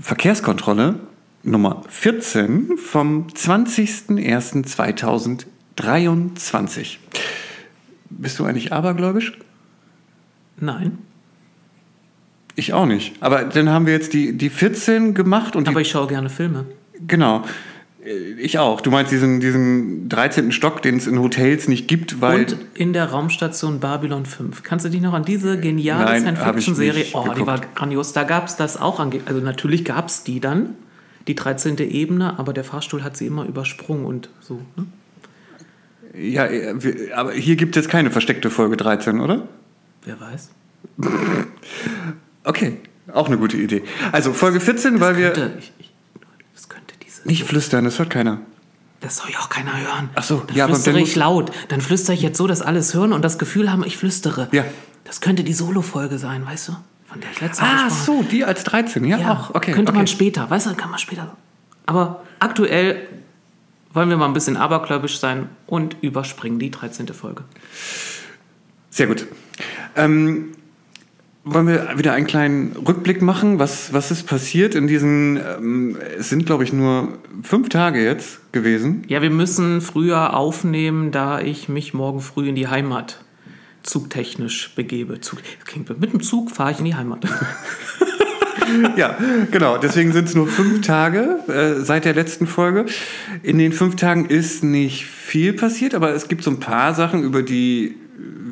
Verkehrskontrolle Nummer 14 vom 20.01.2023. Bist du eigentlich abergläubisch? Nein. Ich auch nicht. Aber dann haben wir jetzt die, die 14 gemacht und Aber ich schaue gerne Filme. genau. Äh, Ich auch. Du meinst diesen, diesen 13. Stock, den es in Hotels nicht gibt, weil. Und in der Raumstation Babylon 5. Kannst du dich noch an diese geniale ich Science-Fiction-Serie? Oh, die geguckt. war grandios. Da gab es das auch. Also natürlich gab es die dann, die 13. Ebene, aber der Fahrstuhl hat sie immer übersprungen und so. Ne? ja, äh, wir, aber hier gibt es jetzt keine versteckte Folge 13, oder? Wer weiß? Okay, auch eine gute Idee. Also Folge 14, weil wir. Könnte, ich, ich, das diese. Nicht flüstern, das hört keiner. Das soll ja auch keiner hören. Ach so, dann ja, aber flüstere dann ich laut. Dann flüstere ich jetzt so, dass alles hören und das Gefühl haben, ich flüstere. Ja. Das könnte die Solo-Folge sein, weißt du? Von der ich letztes Mal Ah, so, die als 13, ja, Ja, auch. Okay, könnte okay. man später, weißt du, kann man später. Aber aktuell wollen wir mal ein bisschen abergläubisch sein und überspringen die 13. Folge. Sehr gut. Ähm, wollen wir wieder einen kleinen Rückblick machen? Was, was ist passiert in diesen, ähm, es sind glaube ich nur fünf Tage jetzt gewesen. Ja, wir müssen früher aufnehmen, da ich mich morgen früh in die Heimat zugtechnisch begebe. Zug, mit dem Zug fahre ich in die Heimat. Ja, genau. Deswegen sind es nur fünf Tage äh, seit der letzten Folge. In den fünf Tagen ist nicht viel passiert, aber es gibt so ein paar Sachen, über die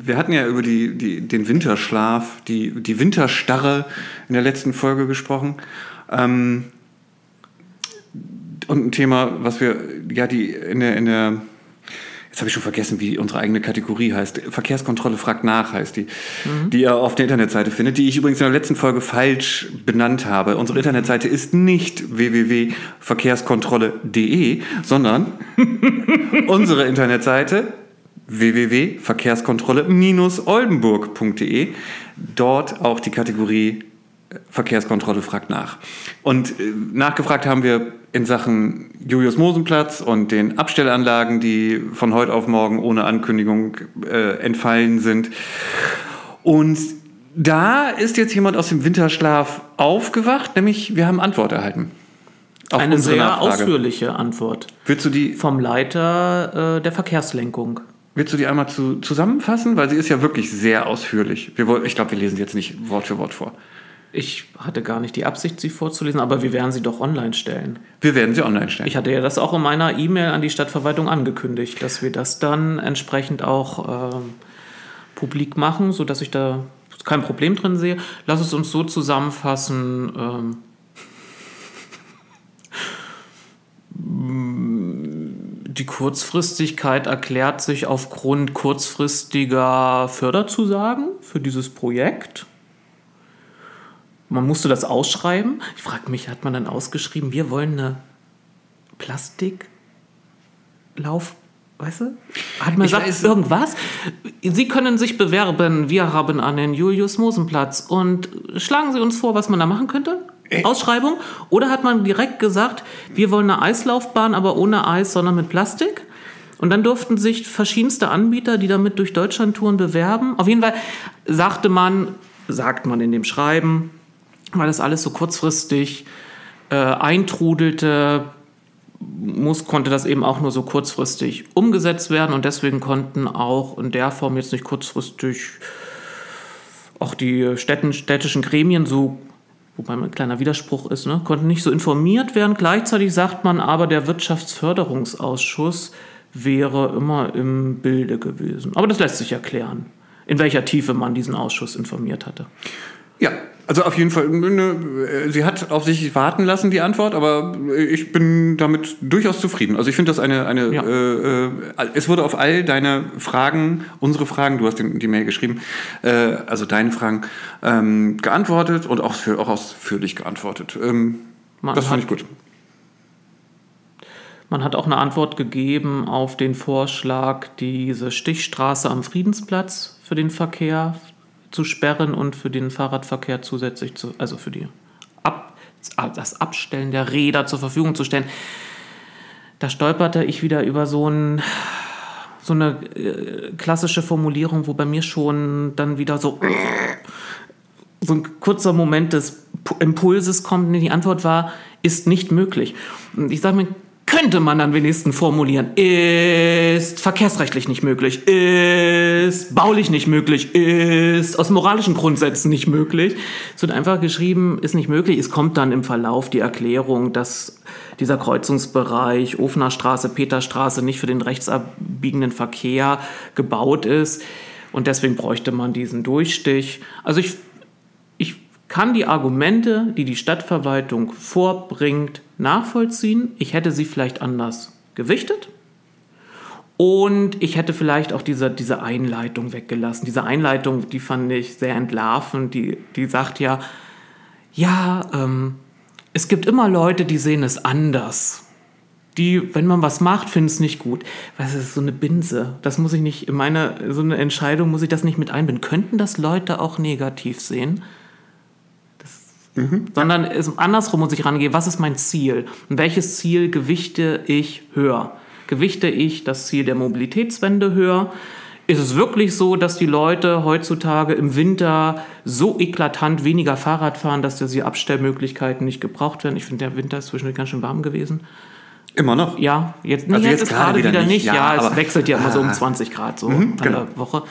wir hatten ja über die, die, den Winterschlaf, die, die Winterstarre in der letzten Folge gesprochen. Ähm, und ein Thema, was wir ja die in der, in der Jetzt habe ich schon vergessen, wie unsere eigene Kategorie heißt. Verkehrskontrolle fragt nach heißt die, die ihr auf der Internetseite findet, die ich übrigens in der letzten Folge falsch benannt habe. Unsere Internetseite ist nicht www.verkehrskontrolle.de, sondern unsere Internetseite www.verkehrskontrolle-oldenburg.de. Dort auch die Kategorie äh, Verkehrskontrolle fragt nach. Und äh, nachgefragt haben wir in Sachen Julius-Mosen-Platz und den Abstellanlagen, die von heute auf morgen ohne Ankündigung äh, entfallen sind. Und da ist jetzt jemand aus dem Winterschlaf aufgewacht, nämlich wir haben Antwort erhalten. Auf Eine sehr Nachfrage. ausführliche Antwort Willst du die, vom Leiter äh, der Verkehrslenkung. Willst du die einmal zu, zusammenfassen? Weil sie ist ja wirklich sehr ausführlich. Wir, ich glaube, wir lesen sie jetzt nicht Wort für Wort vor. Ich hatte gar nicht die Absicht, sie vorzulesen, aber wir werden sie doch online stellen. Wir werden sie online stellen. Ich hatte ja das auch in meiner E-Mail an die Stadtverwaltung angekündigt, dass wir das dann entsprechend auch ähm, publik machen, sodass ich da kein Problem drin sehe. Lass es uns so zusammenfassen. Ähm, die Kurzfristigkeit erklärt sich aufgrund kurzfristiger Förderzusagen für dieses Projekt. Man musste das ausschreiben. Ich frage mich, hat man dann ausgeschrieben, wir wollen eine Plastiklauf, weißt du? Hat man Ich gesagt, weiß- irgendwas? Sie können sich bewerben. Wir haben einen Julius-Mosen-Platz. Und schlagen Sie uns vor, was man da machen könnte? Ausschreibung? Oder hat man direkt gesagt, wir wollen eine Eislaufbahn, aber ohne Eis, sondern mit Plastik? Und dann durften sich verschiedenste Anbieter, die damit durch Deutschland touren, bewerben. Auf jeden Fall sagte man, sagt man in dem Schreiben, weil das alles so kurzfristig äh, eintrudelte, muss, konnte das eben auch nur so kurzfristig umgesetzt werden und deswegen konnten auch in der Form jetzt nicht kurzfristig auch die städtischen Gremien so, wobei ein kleiner Widerspruch ist, ne, konnten nicht so informiert werden. Gleichzeitig sagt man aber, der Wirtschaftsförderungsausschuss wäre immer im Bilde gewesen. Aber das lässt sich erklären, in welcher Tiefe man diesen Ausschuss informiert hatte. Ja, also auf jeden Fall. ne, Sie hat auf sich warten lassen, die Antwort, aber ich bin damit durchaus zufrieden. Also ich finde das eine, eine Ja. äh, äh, es wurde auf all deine Fragen, unsere Fragen, du hast den, die Mail geschrieben, äh, also deine Fragen, ähm, geantwortet und auch, für, auch ausführlich geantwortet. Ähm, das fand hat- ich gut. Man hat auch eine Antwort gegeben auf den Vorschlag, diese Stichstraße am Friedensplatz für den Verkehr zu sperren und für den Fahrradverkehr zusätzlich zu, also für die Ab, das Abstellen der Räder zur Verfügung zu stellen. Da stolperte ich wieder über so, ein, so eine äh, klassische Formulierung, wo bei mir schon dann wieder so, so ein kurzer Moment des Impulses kommt. Die Antwort war, ist nicht möglich. Und ich sage mir, könnte man dann wenigstens formulieren, ist verkehrsrechtlich nicht möglich, ist baulich nicht möglich, ist aus moralischen Grundsätzen nicht möglich. Es wird einfach geschrieben, ist nicht möglich. Es kommt dann im Verlauf die Erklärung, dass dieser Kreuzungsbereich Ofener Straße, Peterstraße nicht für den rechtsabbiegenden Verkehr gebaut ist und deswegen bräuchte man diesen Durchstich. Also ich, kann die Argumente, die die Stadtverwaltung vorbringt, nachvollziehen. Ich hätte sie vielleicht anders gewichtet. Und ich hätte vielleicht auch diese, diese Einleitung weggelassen. Diese Einleitung, die fand ich sehr entlarvend. Die, die sagt ja, ja, ähm, es gibt immer Leute, die sehen es anders. Die, wenn man was macht, finden es nicht gut. Was ist so eine Binse? Das muss ich nicht, in meiner, so eine Entscheidung muss ich das nicht mit einbinden. Könnten das Leute auch negativ sehen? Mhm. Sondern es, andersrum muss ich rangehen, was ist mein Ziel? Und welches Ziel gewichte ich höher? Gewichte ich das Ziel der Mobilitätswende höher? Ist es wirklich so, dass die Leute heutzutage im Winter so eklatant weniger Fahrrad fahren, dass diese Abstellmöglichkeiten nicht gebraucht werden? Ich finde, der Winter ist zwischendurch ganz schön warm gewesen. Immer noch? Ja, jetzt, nee, Also jetzt, jetzt ist gerade gerade wieder, wieder nicht. nicht, Ja, ja, es wechselt ja immer so um Ah. 20 Grad so Mhm, an genau. der Woche.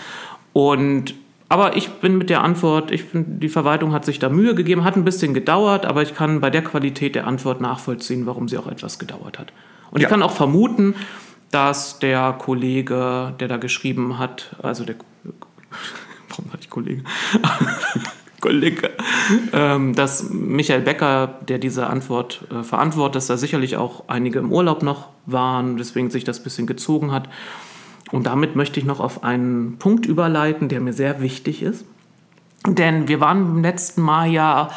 Und aber ich bin mit der Antwort, ich finde, die Verwaltung hat sich da Mühe gegeben, hat ein bisschen gedauert, aber ich kann bei der Qualität der Antwort nachvollziehen, warum sie auch etwas gedauert hat. Und Ja. ich kann auch vermuten, dass der Kollege, der da geschrieben hat, also der warum sag ich Kollege? Kollege, ähm, dass Michael Becker, der diese Antwort äh, verantwortet, dass da sicherlich auch einige im Urlaub noch waren, deswegen sich das ein bisschen gezogen hat. Und damit möchte ich noch auf einen Punkt überleiten, der mir sehr wichtig ist. Denn wir waren beim letzten Mal ja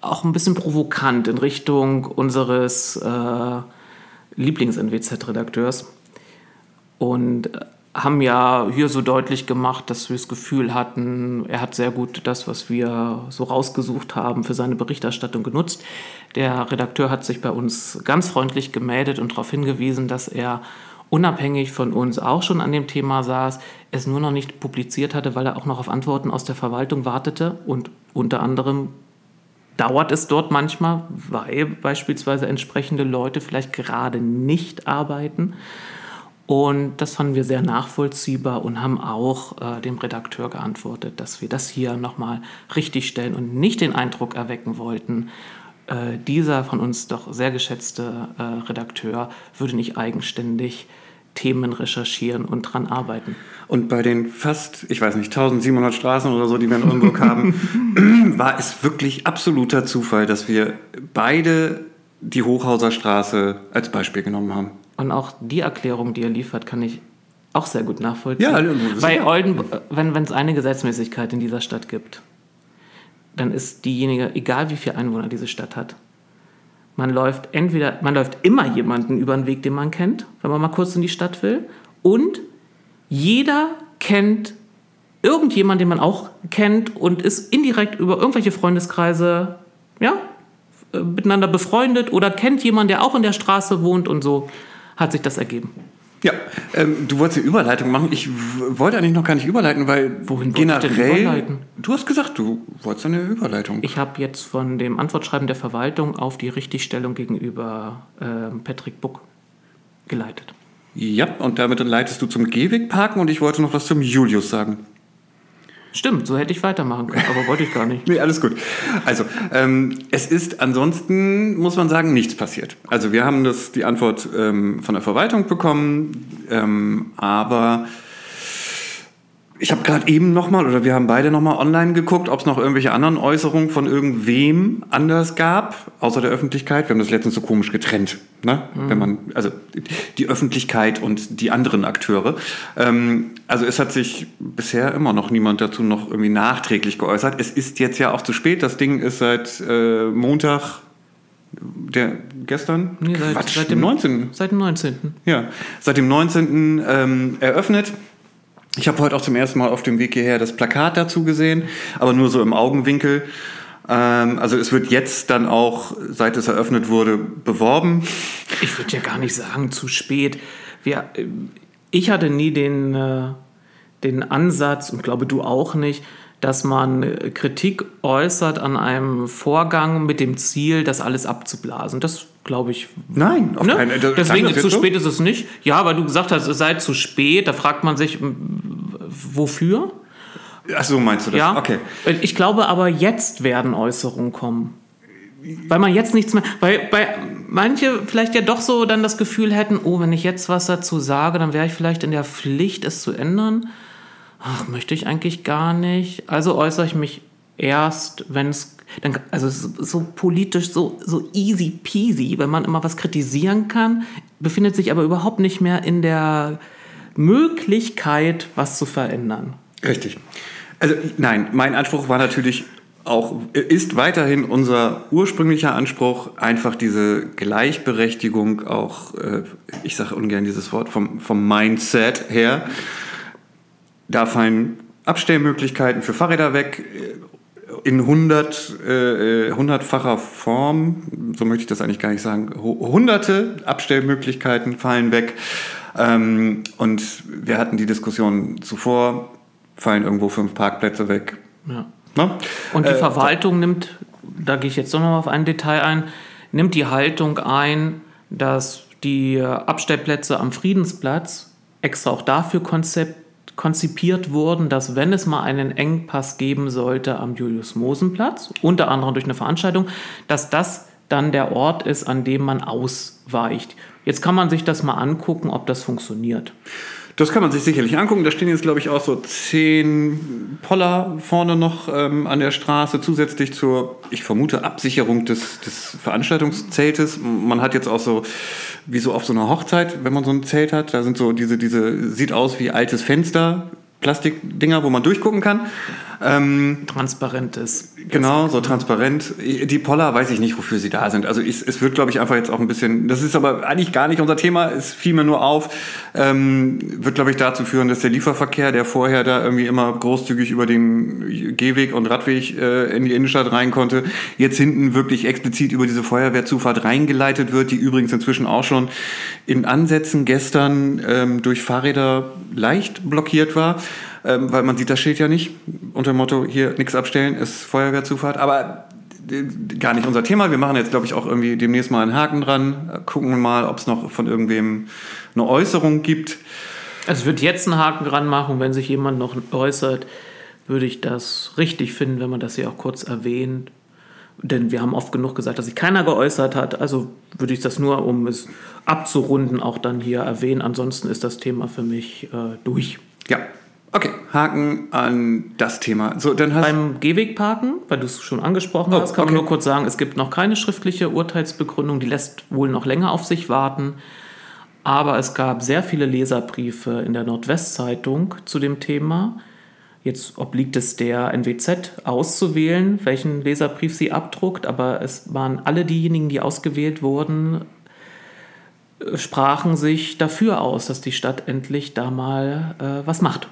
auch ein bisschen provokant in Richtung unseres äh, Lieblings-NWZ-Redakteurs und äh, haben ja hier so deutlich gemacht, dass wir das Gefühl hatten, er hat sehr gut das, was wir so rausgesucht haben, für seine Berichterstattung genutzt. Der Redakteur hat sich bei uns ganz freundlich gemeldet und darauf hingewiesen, dass er unabhängig von uns auch schon an dem Thema saß, es nur noch nicht publiziert hatte, weil er auch noch auf Antworten aus der Verwaltung wartete und unter anderem dauert es dort manchmal, weil beispielsweise entsprechende Leute vielleicht gerade nicht arbeiten. Und das fanden wir sehr nachvollziehbar und haben auch äh, dem Redakteur geantwortet, dass wir das hier nochmal richtigstellen und nicht den Eindruck erwecken wollten, äh, dieser von uns doch sehr geschätzte äh, Redakteur würde nicht eigenständig Themen recherchieren und dran arbeiten. Und bei den fast, ich weiß nicht, 1700 Straßen oder so, die wir in Oldenburg haben, war es wirklich absoluter Zufall, dass wir beide die Hochhauser Straße als Beispiel genommen haben. Und auch die Erklärung, die er liefert, kann ich auch sehr gut nachvollziehen. Ja, Bei ja- Oldenburg, wenn es eine Gesetzmäßigkeit in dieser Stadt gibt, dann ist diejenige, egal wie viele Einwohner diese Stadt hat, man läuft entweder, man läuft immer jemanden über den Weg, den man kennt, wenn man mal kurz in die Stadt will, und jeder kennt irgendjemanden, den man auch kennt und ist indirekt über irgendwelche Freundeskreise, ja, äh, miteinander befreundet oder kennt jemanden, der auch in der Straße wohnt und so hat sich das ergeben. Ja, ähm, du wolltest eine Überleitung machen. Ich wollte eigentlich noch gar nicht überleiten, weil Wohin wollte ich denn generell. überleiten? Du hast gesagt, du wolltest eine Überleitung. Ich habe jetzt von dem Antwortschreiben der Verwaltung auf die Richtigstellung gegenüber ähm, Patrick Buck geleitet. ja, und damit leitest du zum Gehwegparken und ich wollte noch was zum Julius sagen. Stimmt, so hätte ich weitermachen können, aber wollte ich gar nicht. Nee, alles gut. Also, ähm, es ist ansonsten, muss man sagen, nichts passiert. Also, wir haben das, die Antwort ähm, von der Verwaltung bekommen, ähm, aber ich habe gerade eben nochmal, oder wir haben beide nochmal online geguckt, ob es noch irgendwelche anderen Äußerungen von irgendwem anders gab, außer der Öffentlichkeit. Wir haben das letztens so komisch getrennt, ne? Wenn man, also die Öffentlichkeit und die anderen Akteure. Ähm, also es hat sich bisher immer noch niemand dazu noch irgendwie nachträglich geäußert. Es ist jetzt ja auch zu spät. Das Ding ist seit äh, Montag, der gestern? Nee, seit, Quatsch, seit, dem 19. Seit dem 19. Ja, seit dem 19. Ähm, eröffnet. Ich habe heute auch zum ersten Mal auf dem Weg hierher das Plakat dazu gesehen, aber nur so im Augenwinkel. Ähm, also es wird jetzt dann auch, seit es eröffnet wurde, beworben. Ich würde ja gar nicht sagen, zu spät. Wir, ähm, ich hatte nie den, äh, den Ansatz, und glaube du auch nicht, dass man äh, Kritik äußert an einem Vorgang mit dem Ziel, das alles abzublasen. Das glaube ich. Nein, auf Ne? keinen- Deswegen zu jetzt so? spät ist es nicht. Ja, weil du gesagt hast, es sei zu spät. Da fragt man sich, wofür? Ach so, meinst du das? Ja. Okay. Ich glaube aber, jetzt werden Äußerungen kommen. Weil man jetzt nichts mehr, weil, weil manche vielleicht ja doch so dann das Gefühl hätten, oh, wenn ich jetzt was dazu sage, dann wäre ich vielleicht in der Pflicht, es zu ändern. Ach, möchte ich eigentlich gar nicht. Also äußere ich mich erst, wenn also es ist so politisch, so, so easy peasy, wenn man immer was kritisieren kann, befindet sich aber überhaupt nicht mehr in der Möglichkeit, was zu verändern. Richtig. Also nein, mein Anspruch war natürlich auch, ist weiterhin unser ursprünglicher Anspruch, einfach diese Gleichberechtigung auch, äh, ich sage ungern dieses Wort, vom, vom Mindset her. Da fallen Abstellmöglichkeiten für Fahrräder weg äh, in 100, äh, hundertfacher Form, so möchte ich das eigentlich gar nicht sagen, Hu- hunderte Abstellmöglichkeiten fallen weg. Ähm, und wir hatten die Diskussion zuvor, fallen irgendwo fünf Parkplätze weg. Ja. Ne? Und die Äh, Verwaltung nimmt, da gehe ich jetzt doch noch mal auf ein Detail ein, nimmt die Haltung ein, dass die Abstellplätze am Friedensplatz extra auch dafür konzept, konzipiert wurden, dass wenn es mal einen Engpass geben sollte am Julius-Mosen-Platz, unter anderem durch eine Veranstaltung, dass das dann der Ort ist, an dem man ausweicht. Jetzt kann man sich das mal angucken, ob das funktioniert. Das kann man sich sicherlich angucken. Da stehen jetzt, glaube ich, auch so zehn Poller vorne noch ähm, an der Straße, zusätzlich zur, ich vermute, Absicherung des, des Veranstaltungszeltes. Man hat jetzt auch so, wie so auf so einer Hochzeit, wenn man so ein Zelt hat, da sind so diese, diese sieht aus wie altes Fenster, Plastikdinger, wo man durchgucken kann. Ähm, Transparentes. Genau, so transparent. Die Poller weiß ich nicht, wofür sie da sind. Also ich, es wird, glaube ich, einfach jetzt auch ein bisschen, das ist aber eigentlich gar nicht unser Thema, es fiel mir nur auf, ähm, wird, glaube ich, dazu führen, dass der Lieferverkehr, der vorher da irgendwie immer großzügig über den Gehweg und Radweg äh, in die Innenstadt rein konnte, jetzt hinten wirklich explizit über diese Feuerwehrzufahrt reingeleitet wird, die übrigens inzwischen auch schon in Ansätzen gestern ähm, durch Fahrräder leicht blockiert war ähm, weil man sieht das Schild ja nicht. Unter dem Motto, hier nichts abstellen, ist Feuerwehrzufahrt. Aber äh, gar nicht unser Thema. Wir machen jetzt, glaube ich, auch irgendwie demnächst mal einen Haken dran. Äh, Gucken mal, ob es noch von irgendwem eine Äußerung gibt. Also ich würde jetzt einen Haken dran machen, wenn sich jemand noch äußert, würde ich das richtig finden, wenn man das hier auch kurz erwähnt. Denn wir haben oft genug gesagt, dass sich keiner geäußert hat. Also würde ich das nur, um es abzurunden, auch dann hier erwähnen. Ansonsten ist das Thema für mich äh, durch. Ja, okay. Haken an das Thema. So, dann hast Beim Gehwegparken, weil du es schon angesprochen Oh, hast, kann okay. man nur kurz sagen, es gibt noch keine schriftliche Urteilsbegründung, die lässt wohl noch länger auf sich warten. Aber es gab sehr viele Leserbriefe in der Nordwestzeitung zu dem Thema. Jetzt obliegt es der NWZ auszuwählen, welchen Leserbrief sie abdruckt, aber es waren alle diejenigen, die ausgewählt wurden, äh, sprachen sich dafür aus, dass die Stadt endlich da mal äh, was macht.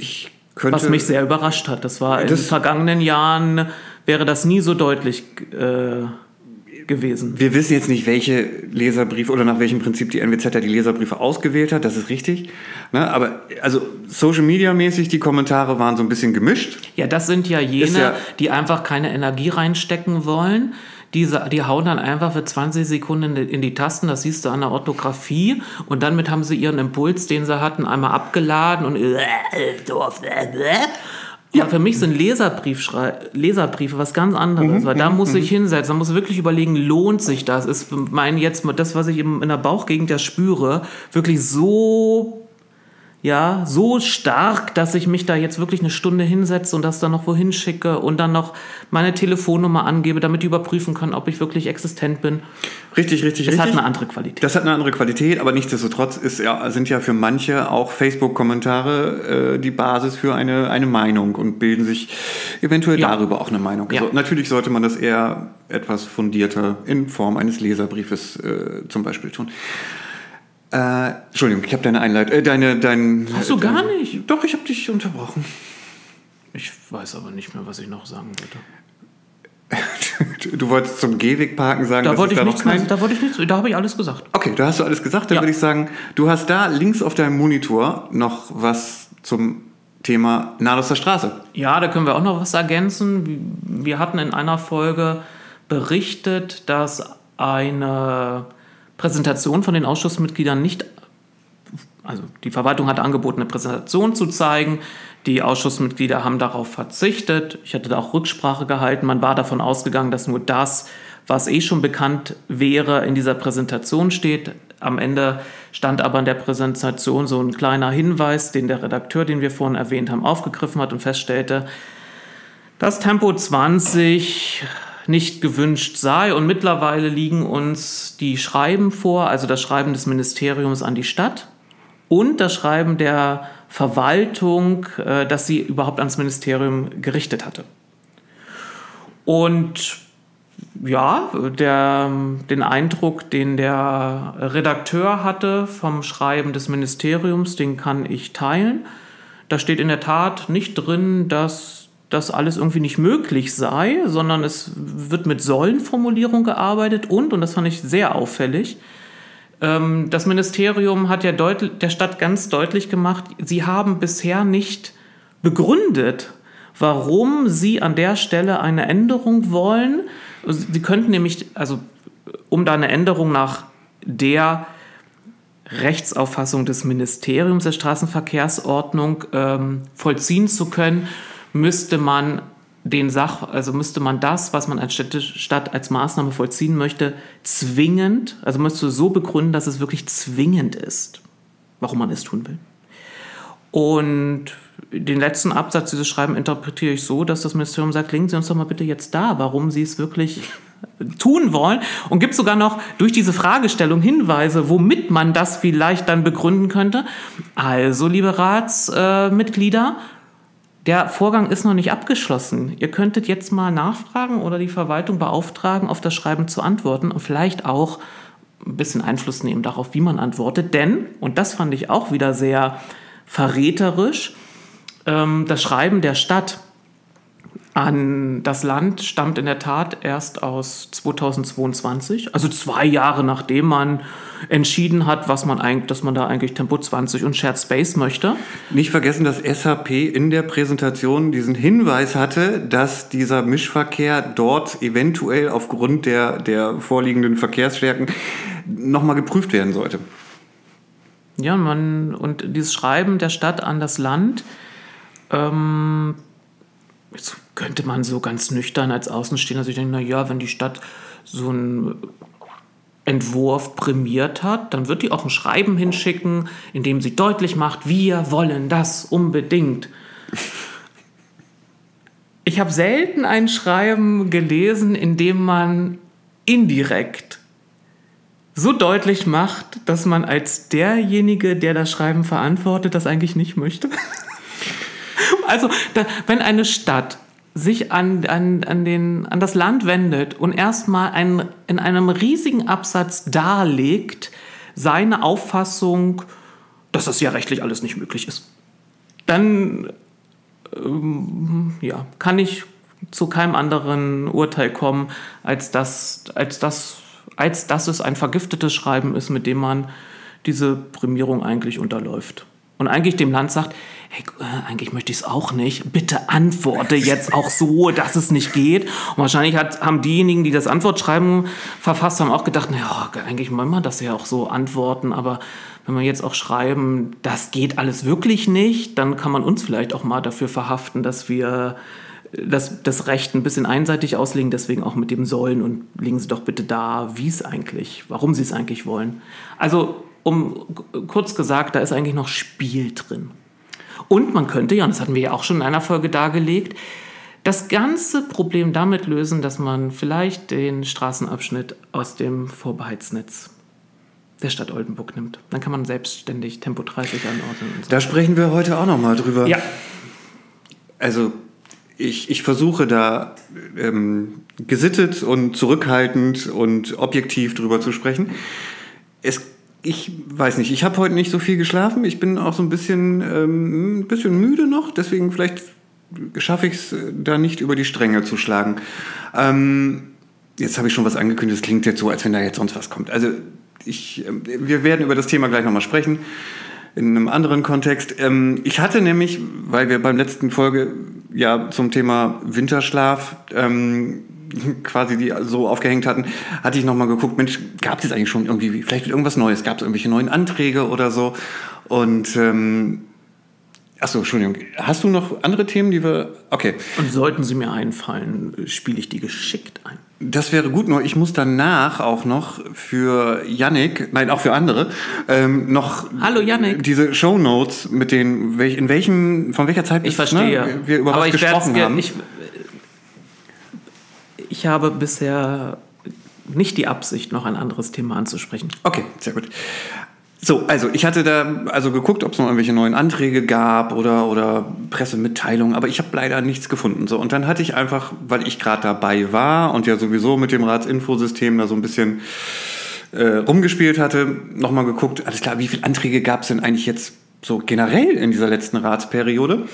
Ich könnte. Was mich sehr überrascht hat. Das war in den Das- vergangenen Jahren, wäre das nie so deutlich äh, gewesen. wir wissen jetzt nicht, welche Leserbriefe oder nach welchem Prinzip die NWZ die Leserbriefe ausgewählt hat, das ist richtig. Ne? Aber also Social Media mäßig, die Kommentare waren so ein bisschen gemischt. Ja, das sind ja jene, ja- die einfach keine Energie reinstecken wollen. Die, die hauen dann einfach für 20 Sekunden in die- Tasten, das siehst du an der Orthographie. Und damit haben sie ihren Impuls, den sie hatten, einmal abgeladen und äh, doof, äh. Ja, für mich sind Leserbriefschrei Leserbriefe was ganz anderes, weil da muss ich hinsetzen, da muss ich wirklich überlegen, lohnt sich das? Ist mein jetzt das, was ich in der Bauchgegend ja spüre, wirklich so ja, so stark, dass ich mich da jetzt wirklich eine Stunde hinsetze und das dann noch wohin schicke und dann noch meine Telefonnummer angebe, damit die überprüfen können, ob ich wirklich existent bin. Richtig, richtig, Das richtig. hat eine andere Qualität. Das hat eine andere Qualität, aber nichtsdestotrotz ist ja, sind ja für manche auch Facebook-Kommentare äh, die Basis für eine, eine Meinung und bilden sich eventuell Ja. darüber auch eine Meinung. Ja. Also natürlich sollte man das eher etwas fundierter in Form eines Leserbriefes äh, zum Beispiel tun. Äh, Entschuldigung, ich habe deine Einleitung, äh, deine, dein. Hast du dein, gar nicht? Doch, ich habe dich unterbrochen. Ich weiß aber nicht mehr, was ich noch sagen wollte. Du wolltest zum Gehwegparken sagen, Da wollte ich da nichts mehr, kein- da wollte ich nichts, da habe ich alles gesagt. Okay, da hast du alles gesagt. Dann Ja. würde ich sagen, du hast da links auf deinem Monitor noch was zum Thema Nahe Straße. Ja, da können wir auch noch was ergänzen. Wir hatten in einer Folge berichtet, dass eine Präsentation von den Ausschussmitgliedern nicht, also die Verwaltung hat angeboten, eine Präsentation zu zeigen. Die Ausschussmitglieder haben darauf verzichtet. Ich hatte da auch Rücksprache gehalten. Man war davon ausgegangen, dass nur das, was eh schon bekannt wäre, in dieser Präsentation steht. Am Ende stand aber in der Präsentation so ein kleiner Hinweis, den der Redakteur, den wir vorhin erwähnt haben, aufgegriffen hat und feststellte, dass Tempo 20 nicht gewünscht sei. Und mittlerweile liegen uns die Schreiben vor, also das Schreiben des Ministeriums an die Stadt und das Schreiben der Verwaltung, äh, das sie überhaupt ans Ministerium gerichtet hatte. Und ja, der, den Eindruck, den der Redakteur hatte vom Schreiben des Ministeriums, den kann ich teilen. Da steht in der Tat nicht drin, dass das alles irgendwie nicht möglich sei, sondern es wird mit Sollenformulierung gearbeitet und, und das fand ich sehr auffällig, ähm, das Ministerium hat ja der Stadt ganz deutlich gemacht, sie haben bisher nicht begründet, warum sie an der Stelle eine Änderung wollen. Sie könnten nämlich, also um da eine Änderung nach der Rechtsauffassung des Ministeriums der Straßenverkehrsordnung ähm, vollziehen zu können, müsste man den Sach, also müsste man das, was man als Stadt als Maßnahme vollziehen möchte, zwingend, also müsste so begründen, dass es wirklich zwingend ist, warum man es tun will. Und den letzten Absatz dieses Schreiben interpretiere ich so, dass das Ministerium sagt, legen Sie uns doch mal bitte jetzt da, warum Sie es wirklich tun wollen. Und gibt sogar noch durch diese Fragestellung Hinweise, womit man das vielleicht dann begründen könnte. Also, liebe Ratsmitglieder, äh, der Vorgang ist noch nicht abgeschlossen. Ihr könntet jetzt mal nachfragen oder die Verwaltung beauftragen, auf das Schreiben zu antworten und vielleicht auch ein bisschen Einfluss nehmen darauf, wie man antwortet. Denn, und das fand ich auch wieder sehr verräterisch, ähm, das Schreiben der Stadt an das Land stammt in der Tat erst aus 2022, also zwei Jahre nachdem man entschieden hat, was man eigentlich, dass man da eigentlich Tempo 20 und Shared Space möchte. Nicht vergessen, dass SAP in der Präsentation diesen Hinweis hatte, dass dieser Mischverkehr dort eventuell aufgrund der, der vorliegenden Verkehrsstärken nochmal geprüft werden sollte. Ja, man, und dieses Schreiben der Stadt an das Land, ähm, jetzt könnte man so ganz nüchtern als Außenstehender sich denken, naja, wenn die Stadt so einen Entwurf prämiert hat, dann wird die auch ein Schreiben hinschicken, in dem sie deutlich macht, wir wollen das unbedingt. Ich habe selten ein Schreiben gelesen, in dem man indirekt so deutlich macht, dass man als derjenige, der das Schreiben verantwortet, das eigentlich nicht möchte. Also, da, wenn eine Stadt sich an, an, an, den, an das Land wendet und erstmal ein, in einem riesigen Absatz darlegt, seine Auffassung, dass das ja rechtlich alles nicht möglich ist, dann ähm, ja, kann ich zu keinem anderen Urteil kommen, als dass, als, dass, als dass es ein vergiftetes Schreiben ist, mit dem man diese Prämierung eigentlich unterläuft. Und eigentlich dem Land sagt, hey, äh, eigentlich möchte ich es auch nicht. Bitte antworte jetzt auch so, dass es nicht geht. Und wahrscheinlich hat, haben diejenigen, die das Antwortschreiben verfasst haben, auch gedacht, naja, eigentlich wollen wir das ja auch so antworten, aber wenn wir jetzt auch schreiben, das geht alles wirklich nicht, dann kann man uns vielleicht auch mal dafür verhaften, dass wir das, das Recht ein bisschen einseitig auslegen, deswegen auch mit dem Sollen und legen Sie doch bitte da, wie es eigentlich, warum Sie es eigentlich wollen. Also, um kurz gesagt, da ist eigentlich noch Spiel drin. Und man könnte, ja, und das hatten wir ja auch schon in einer Folge dargelegt, das ganze Problem damit lösen, dass man vielleicht den Straßenabschnitt aus dem Vorbehaltsnetz der Stadt Oldenburg nimmt. Dann kann man selbstständig Tempo 30 anordnen. So. Da sprechen wir heute auch noch mal drüber. Ja. Also ich, ich versuche da ähm, gesittet und zurückhaltend und objektiv drüber zu sprechen. Es ich weiß nicht, ich habe heute nicht so viel geschlafen. Ich bin auch so ein bisschen, ähm, ein bisschen müde noch, deswegen vielleicht schaffe ich es äh, da nicht über die Stränge zu schlagen. Ähm, jetzt habe ich schon was angekündigt, es klingt jetzt so, als wenn da jetzt sonst was kommt. Also ich, äh, wir werden über das Thema gleich nochmal sprechen. in einem anderen Kontext. Ähm, ich hatte nämlich, weil wir beim letzten Folge ja zum Thema Winterschlaf ähm, quasi die so aufgehängt hatten, hatte ich nochmal geguckt, Mensch, gab es jetzt eigentlich schon irgendwie, vielleicht irgendwas Neues, gab es irgendwelche neuen Anträge oder so? Und ähm, Achso, Entschuldigung. Hast du noch andere Themen, die wir. Okay. Und sollten sie mir einfallen, spiele ich die geschickt ein. Das wäre gut, nur ich muss danach auch noch für Yannick, nein, auch für andere, ähm, noch Hallo Yannick. diese Show Notes mit den, in welchem, von welcher Zeit Ich verstehe. ne, wir über Aber was gesprochen haben. Ich, ich habe bisher nicht die Absicht, noch ein anderes Thema anzusprechen. Okay, sehr gut. So, also ich hatte da also geguckt, ob es noch irgendwelche neuen Anträge gab oder, oder Pressemitteilungen, aber ich habe leider nichts gefunden. So, und dann hatte ich einfach, weil ich gerade dabei war und ja sowieso mit dem Ratsinfosystem da so ein bisschen äh, rumgespielt hatte, nochmal geguckt, alles klar, wie viele Anträge gab es denn eigentlich jetzt so generell in dieser letzten Ratsperiode?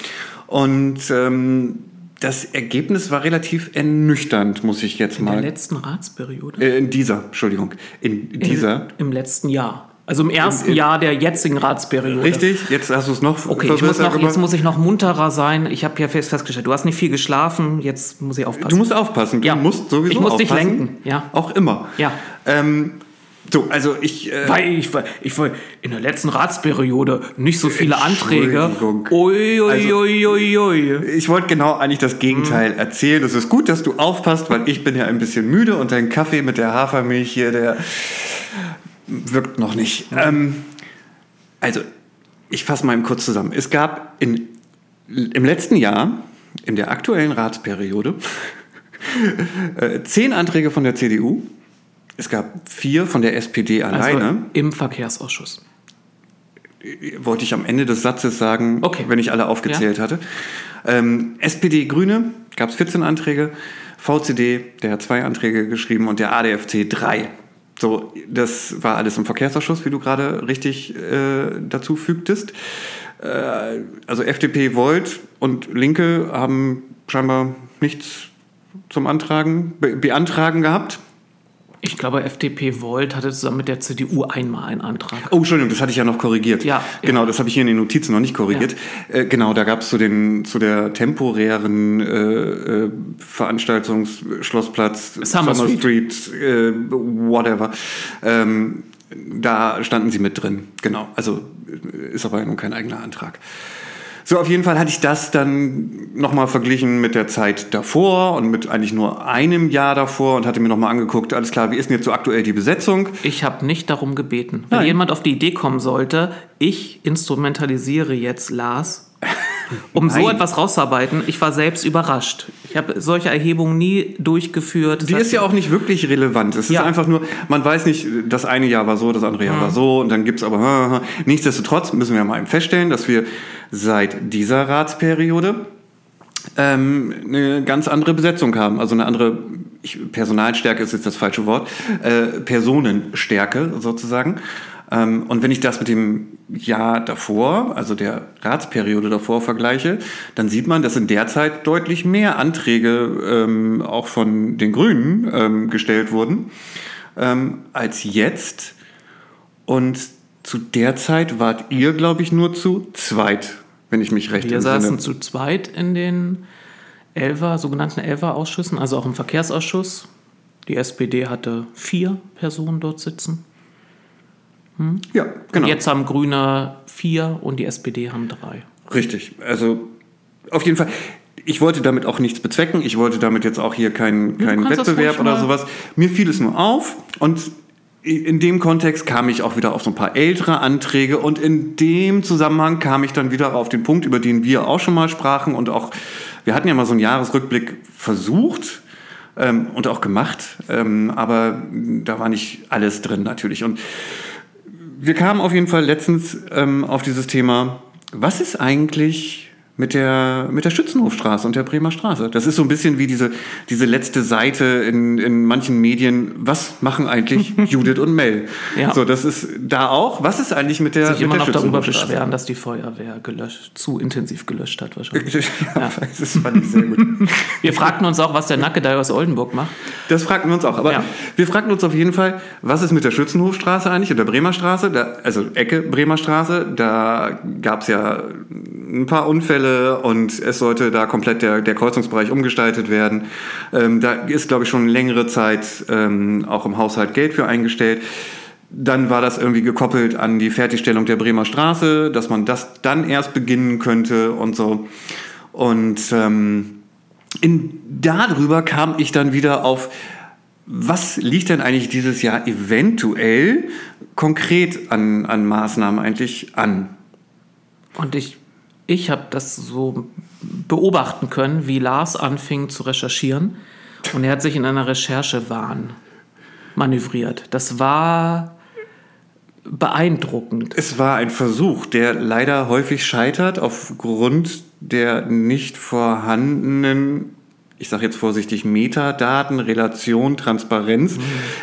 Und ähm, das Ergebnis war relativ ernüchternd, muss ich jetzt In der mal. letzten Ratsperiode? Äh, in dieser, Entschuldigung, in dieser. Im, Im letzten Jahr. Also im ersten Im- Jahr der jetzigen Ratsperiode. Richtig, jetzt hast du es noch Okay, ich muss noch, jetzt muss ich noch munterer sein. Ich habe ja fest festgestellt, du hast nicht viel geschlafen, jetzt muss ich aufpassen. Du musst aufpassen, du Ja. musst sowieso Ich muss dich aufpassen. lenken, ja. Auch immer. Ja. Ähm, so, also ich... Äh, Weil ich, war- ich war in der letzten Ratsperiode nicht so viele Anträge. Ui, ui, Also- ui, ui, ui. ich wollte genau eigentlich das Gegenteil Mhm. erzählen. Es ist gut, dass du aufpasst, weil ich bin ja ein bisschen müde und dein Kaffee mit der Hafermilch hier, der wirkt noch nicht. Ähm, also, ich fasse mal kurz zusammen. Es gab in, im letzten Jahr, in der aktuellen Ratsperiode, äh, zehn Anträge von der CDU. Es gab vier von der SPD alleine. Also im Verkehrsausschuss. wollte ich am Ende des Satzes sagen, Okay. wenn ich alle aufgezählt hatte. Ähm, SPD, Grüne gab es 14 Anträge, VCD, der hat zwei Anträge geschrieben und der ADFC drei. So, das war alles im Verkehrsausschuss, wie du gerade richtig äh, dazu fügtest. Äh, also FDP, Volt und Linke haben scheinbar nichts zum Antragen, be beantragen gehabt. Ich glaube, FDP Volt hatte zusammen mit der CDU einmal einen Antrag. Oh, Entschuldigung, das hatte ich ja noch korrigiert. Ja, Genau, ja. das habe ich hier in den Notizen noch nicht korrigiert. Äh, genau, da gab es zu, den- zu der temporären äh, äh, Veranstaltungsschlossplatz Summer Street, äh, whatever. Ähm, da standen sie mit drin. Genau, also äh, ist aber nun kein eigener Antrag. So, auf jeden Fall hatte ich das dann nochmal verglichen mit der Zeit davor und mit eigentlich nur einem Jahr davor und hatte mir nochmal angeguckt, alles klar, wie ist denn jetzt so aktuell die Besetzung? Ich habe nicht darum gebeten. Wenn Nein. jemand auf die Idee kommen sollte, ich instrumentalisiere jetzt Lars, um so etwas rauszuarbeiten, ich war selbst überrascht. Ich habe solche Erhebungen nie durchgeführt. Das Die ist ja auch nicht wirklich relevant. Es Ja. ist einfach nur, man weiß nicht, das eine Jahr war so, das andere Jahr war so und dann gibt es aber. Nichtsdestotrotz müssen wir mal eben feststellen, dass wir seit dieser Ratsperiode ähm, eine ganz andere Besetzung haben. Also eine andere, ich, Personalstärke ist jetzt das falsche Wort, äh, Personenstärke sozusagen. Ähm, und wenn ich das mit dem Jahr davor, also der Ratsperiode davor vergleiche, dann sieht man, dass in der Zeit deutlich mehr Anträge ähm, auch von den Grünen ähm, gestellt wurden ähm, als jetzt. Und zu der Zeit wart ihr, glaube ich, nur zu zweit, wenn ich mich recht Wir entsinne. saßen zu zweit in den Elfer, sogenannten Elfer-Ausschüssen, also auch im Verkehrsausschuss. Die SPD hatte vier Personen dort sitzen. Ja, genau. Jetzt haben Grüne vier und die SPD haben drei. Richtig. Also auf jeden Fall. Ich wollte damit auch nichts bezwecken. Ich wollte damit jetzt auch hier keinen das Wettbewerb oder sowas. Mir fiel es nur auf und in dem Kontext kam ich auch wieder auf so ein paar ältere Anträge und in dem Zusammenhang kam ich dann wieder auf den Punkt, über den wir auch schon mal sprachen und auch, wir hatten ja mal so einen Jahresrückblick versucht ähm, und auch gemacht, ähm, aber da war nicht alles drin natürlich. Und wir kamen auf jeden Fall letztens ähm, auf dieses Thema, was ist eigentlich mit der, mit der Schützenhofstraße und der Bremer Straße. Das ist so ein bisschen wie diese, diese letzte Seite in, in manchen Medien. Was machen eigentlich Judith und Mel? Ja. So, das ist da auch. Was ist eigentlich mit der, Sich mit immer der noch darüber beschweren, dass die Feuerwehr gelöscht, zu intensiv gelöscht hat wahrscheinlich. ja, das fand ich sehr gut. Wir fragten uns auch, was der Nackedei aus Oldenburg macht. Das fragten wir uns auch. Aber Ja. wir fragten uns auf jeden Fall, was ist mit der Schützenhofstraße eigentlich und der Bremer Straße? Da, also Ecke Bremer Straße. Da gab es ja ein paar Unfälle und es sollte da komplett der, der Kreuzungsbereich umgestaltet werden. Ähm, da ist, glaube ich, schon längere Zeit ähm, auch im Haushalt Geld für eingestellt. Dann war das irgendwie gekoppelt an die Fertigstellung der Bremer Straße, dass man das dann erst beginnen könnte und so. Und ähm, in, darüber kam ich dann wieder auf, was liegt denn eigentlich dieses Jahr eventuell konkret an, an Maßnahmen eigentlich an? Und ich, ich habe das so beobachten können, wie Lars anfing zu recherchieren. Und er hat sich in einer Recherchewahn manövriert. Das war beeindruckend. Es war ein Versuch, der leider häufig scheitert aufgrund der nicht vorhandenen, ich sage jetzt vorsichtig, Metadaten, Relation, Transparenz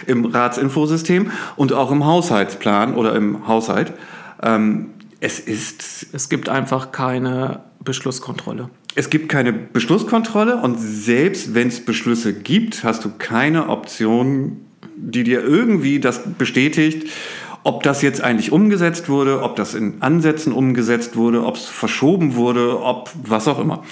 im Ratsinfosystem und auch im Haushaltsplan oder im Haushalt. Ähm, es ist Es gibt einfach keine Beschlusskontrolle. Es gibt keine Beschlusskontrolle und selbst wenn es Beschlüsse gibt, hast du keine Option, die dir irgendwie das bestätigt, ob das jetzt eigentlich umgesetzt wurde, ob das in Ansätzen umgesetzt wurde, ob es verschoben wurde, ob was auch immer.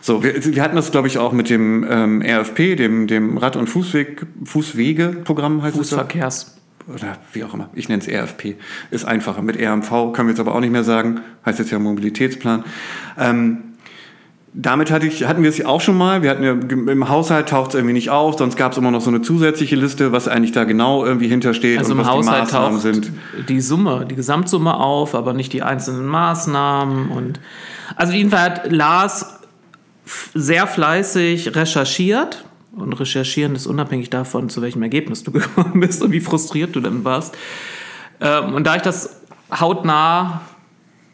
So, wir, wir hatten das, glaube ich, auch mit dem ähm, RFP, dem, dem Rad- und Fußweg, Fußwege-Programm heißt es. so? Fußverkehrs. Oder wie auch immer, ich nenne es RFP, ist einfacher. Mit RMV können wir jetzt aber auch nicht mehr sagen, heißt jetzt ja Mobilitätsplan. Ähm, damit hatte ich, hatten wir es ja auch schon mal. Wir hatten ja im Haushalt taucht es irgendwie nicht auf, sonst gab es immer noch so eine zusätzliche Liste, was eigentlich da genau irgendwie hintersteht Also und im was die Haushalt Maßnahmen taucht sind. die Summe, die Gesamtsumme auf, aber nicht die einzelnen Maßnahmen. Und also jedenfalls hat Lars sehr fleißig recherchiert. Und recherchieren ist unabhängig davon, zu welchem Ergebnis du gekommen bist und wie frustriert du dann warst. Ähm, und da ich das hautnah,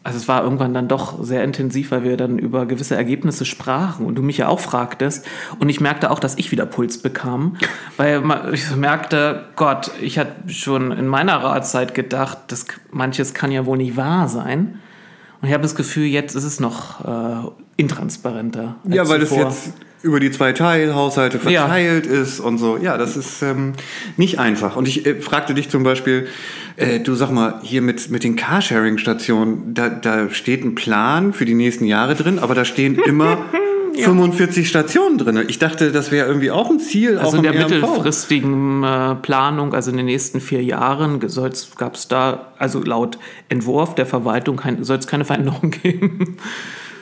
also es war irgendwann dann doch sehr intensiv, weil wir dann über gewisse Ergebnisse sprachen und du mich ja auch fragtest. Und ich merkte auch, dass ich wieder Puls bekam, weil ich merkte, Gott, ich hatte schon in meiner Ratszeit gedacht, das, manches kann ja wohl nicht wahr sein. Und ich habe das Gefühl, jetzt ist es noch äh, intransparenter. Ja, weil das zuvor. jetzt über die zwei Teilhaushalte Ja. verteilt ist und so. Ja, das ist ähm, nicht einfach. Und ich äh, fragte dich zum Beispiel, äh, du sag mal, hier mit, mit den Carsharing-Stationen, da, da steht ein Plan für die nächsten Jahre drin, aber da stehen immer 45 Stationen drin. Ich dachte, das wäre irgendwie auch ein Ziel. Also auch in der RMV. mittelfristigen äh, Planung, also in den nächsten vier Jahren, gab es da, also laut Entwurf der Verwaltung, soll es keine Veränderung geben.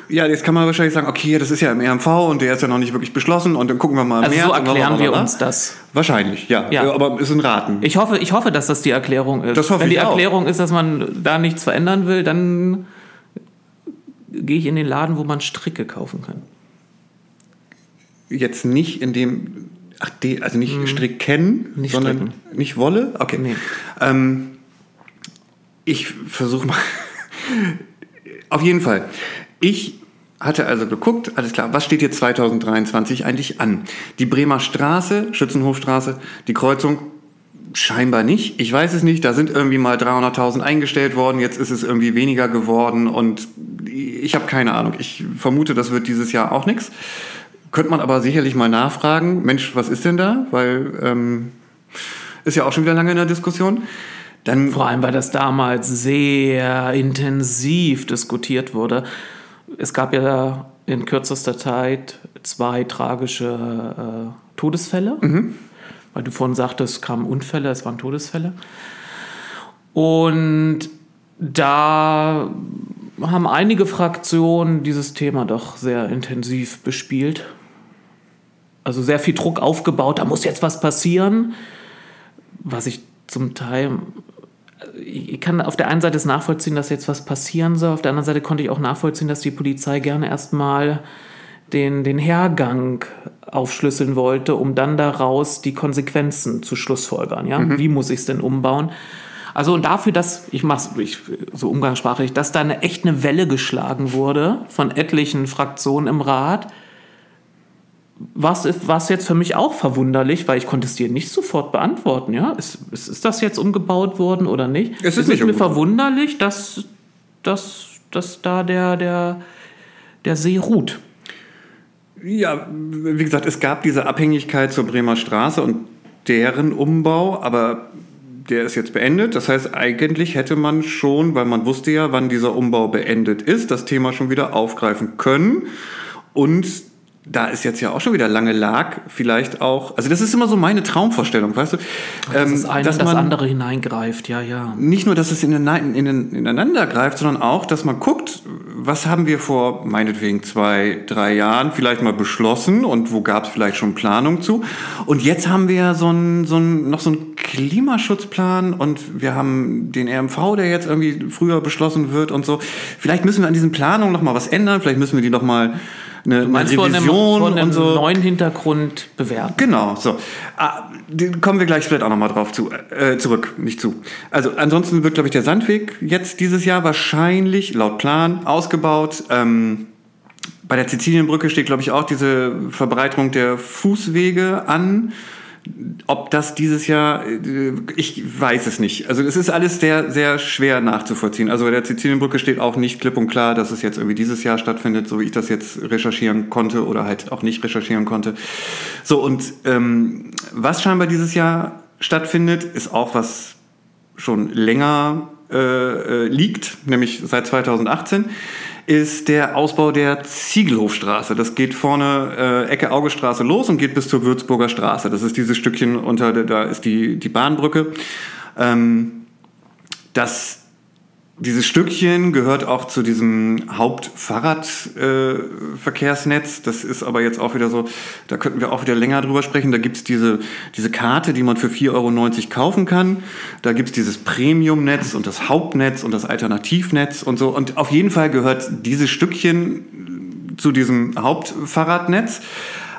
Ja, jetzt kann man wahrscheinlich sagen, okay, das ist ja im RMV und der ist ja noch nicht wirklich beschlossen und dann gucken wir mal Also März so erklären wir uns das. Wahrscheinlich, ja. Ja. Aber es sind Raten. Ich hoffe, ich hoffe, dass das die Erklärung ist. Das hoffe Wenn die ich auch. Erklärung ist, dass man da nichts verändern will, dann gehe ich in den Laden, wo man Stricke kaufen kann. Jetzt nicht in dem, ach, de, also nicht Strick kennen, Nicht sondern stricken. nicht Wolle? Okay. Nee. Ähm, ich versuche mal. Auf jeden Fall. Ich hatte also geguckt, alles klar, was steht jetzt 2023 eigentlich an? Die Bremer Straße, Schützenhofstraße, die Kreuzung scheinbar nicht. Ich weiß es nicht. Da sind irgendwie mal 300.000 eingestellt worden. Jetzt ist es irgendwie weniger geworden und ich habe keine Ahnung. Ich vermute, das wird dieses Jahr auch nichts. Könnte man aber sicherlich mal nachfragen. Mensch, was ist denn da? Weil ähm, ist ja auch schon wieder lange in der Diskussion. Dann Vor allem, weil das damals sehr intensiv diskutiert wurde. Es gab ja in kürzester Zeit zwei tragische äh, Todesfälle. Weil du vorhin sagtest, es kamen Unfälle, es waren Todesfälle. Und da haben einige Fraktionen dieses Thema doch sehr intensiv bespielt. Also sehr viel Druck aufgebaut, da muss jetzt was passieren. Was ich zum Teil ich kann auf der einen Seite es nachvollziehen, dass jetzt was passieren soll. Auf der anderen Seite konnte ich auch nachvollziehen, dass die Polizei gerne erstmal den, den Hergang aufschlüsseln wollte, um dann daraus die Konsequenzen zu schlussfolgern. Ja? Wie muss ich es denn umbauen? Also und dafür, dass, ich mach's ich, so umgangssprachlich, dass da eine echt eine Welle geschlagen wurde von etlichen Fraktionen im Rat, war es jetzt für mich auch verwunderlich, weil ich konnte es dir nicht sofort beantworten. Ja? Ist, ist, ist das jetzt umgebaut worden oder nicht? Es ist, nicht mir verwunderlich, dass, dass, dass da der, der, der See ruht. Ja, wie gesagt, es gab diese Abhängigkeit zur Bremer Straße und deren Umbau, aber der ist jetzt beendet. Das heißt, eigentlich hätte man schon, weil man wusste ja, wann dieser Umbau beendet ist, das Thema schon wieder aufgreifen können und da es jetzt ja auch schon wieder lange lag, vielleicht auch, also das ist immer so meine Traumvorstellung, weißt du? Ähm, dass das eine dass das andere hineingreift, ja, ja. Nicht nur, dass es in, in, in, ineinander greift, sondern auch, dass man guckt, was haben wir vor meinetwegen zwei, drei Jahren vielleicht mal beschlossen und wo gab es vielleicht schon Planung zu. Und jetzt haben wir ja so ein, so ein, noch so einen Klimaschutzplan und wir haben den RMV, der jetzt irgendwie früher beschlossen wird und so. Vielleicht müssen wir an diesen Planungen noch mal was ändern, vielleicht müssen wir die noch mal eine, du meinst eine Revision von einem, von einem und so. neuen Hintergrund bewerten. Genau, so. Ah, kommen wir gleich vielleicht auch nochmal drauf zu, äh, zurück, nicht zu. Also ansonsten wird, glaube ich, der Sandweg jetzt dieses Jahr wahrscheinlich laut Plan ausgebaut. Ähm, bei der Sizilienbrücke steht, glaube ich, auch diese Verbreiterung der Fußwege an. Ob das dieses Jahr, äh, ich weiß es nicht. Also es ist alles sehr, sehr schwer nachzuvollziehen. Also bei der Sizilienbrücke steht auch nicht klipp und klar, dass es jetzt irgendwie dieses Jahr stattfindet, so wie ich das jetzt recherchieren konnte oder halt auch nicht recherchieren konnte. So, und ähm, was scheinbar dieses Jahr stattfindet, ist auch was schon länger äh, äh liegt, nämlich seit 2018 ist der Ausbau der Ziegelhofstraße. Das geht vorne äh, Ecke Augestraße los und geht bis zur Würzburger Straße. Das ist dieses Stückchen unter, da ist die, die Bahnbrücke. Ähm, das dieses Stückchen gehört auch zu diesem Hauptfahrradverkehrsnetz. Äh, das ist aber jetzt auch wieder so, da könnten wir auch wieder länger drüber sprechen. Da gibt's diese, diese Karte, die man für 4,90 Euro kaufen kann. Da gibt's dieses Premium-Netz und das Hauptnetz und das Alternativnetz und so. Und auf jeden Fall gehört dieses Stückchen zu diesem Hauptfahrradnetz.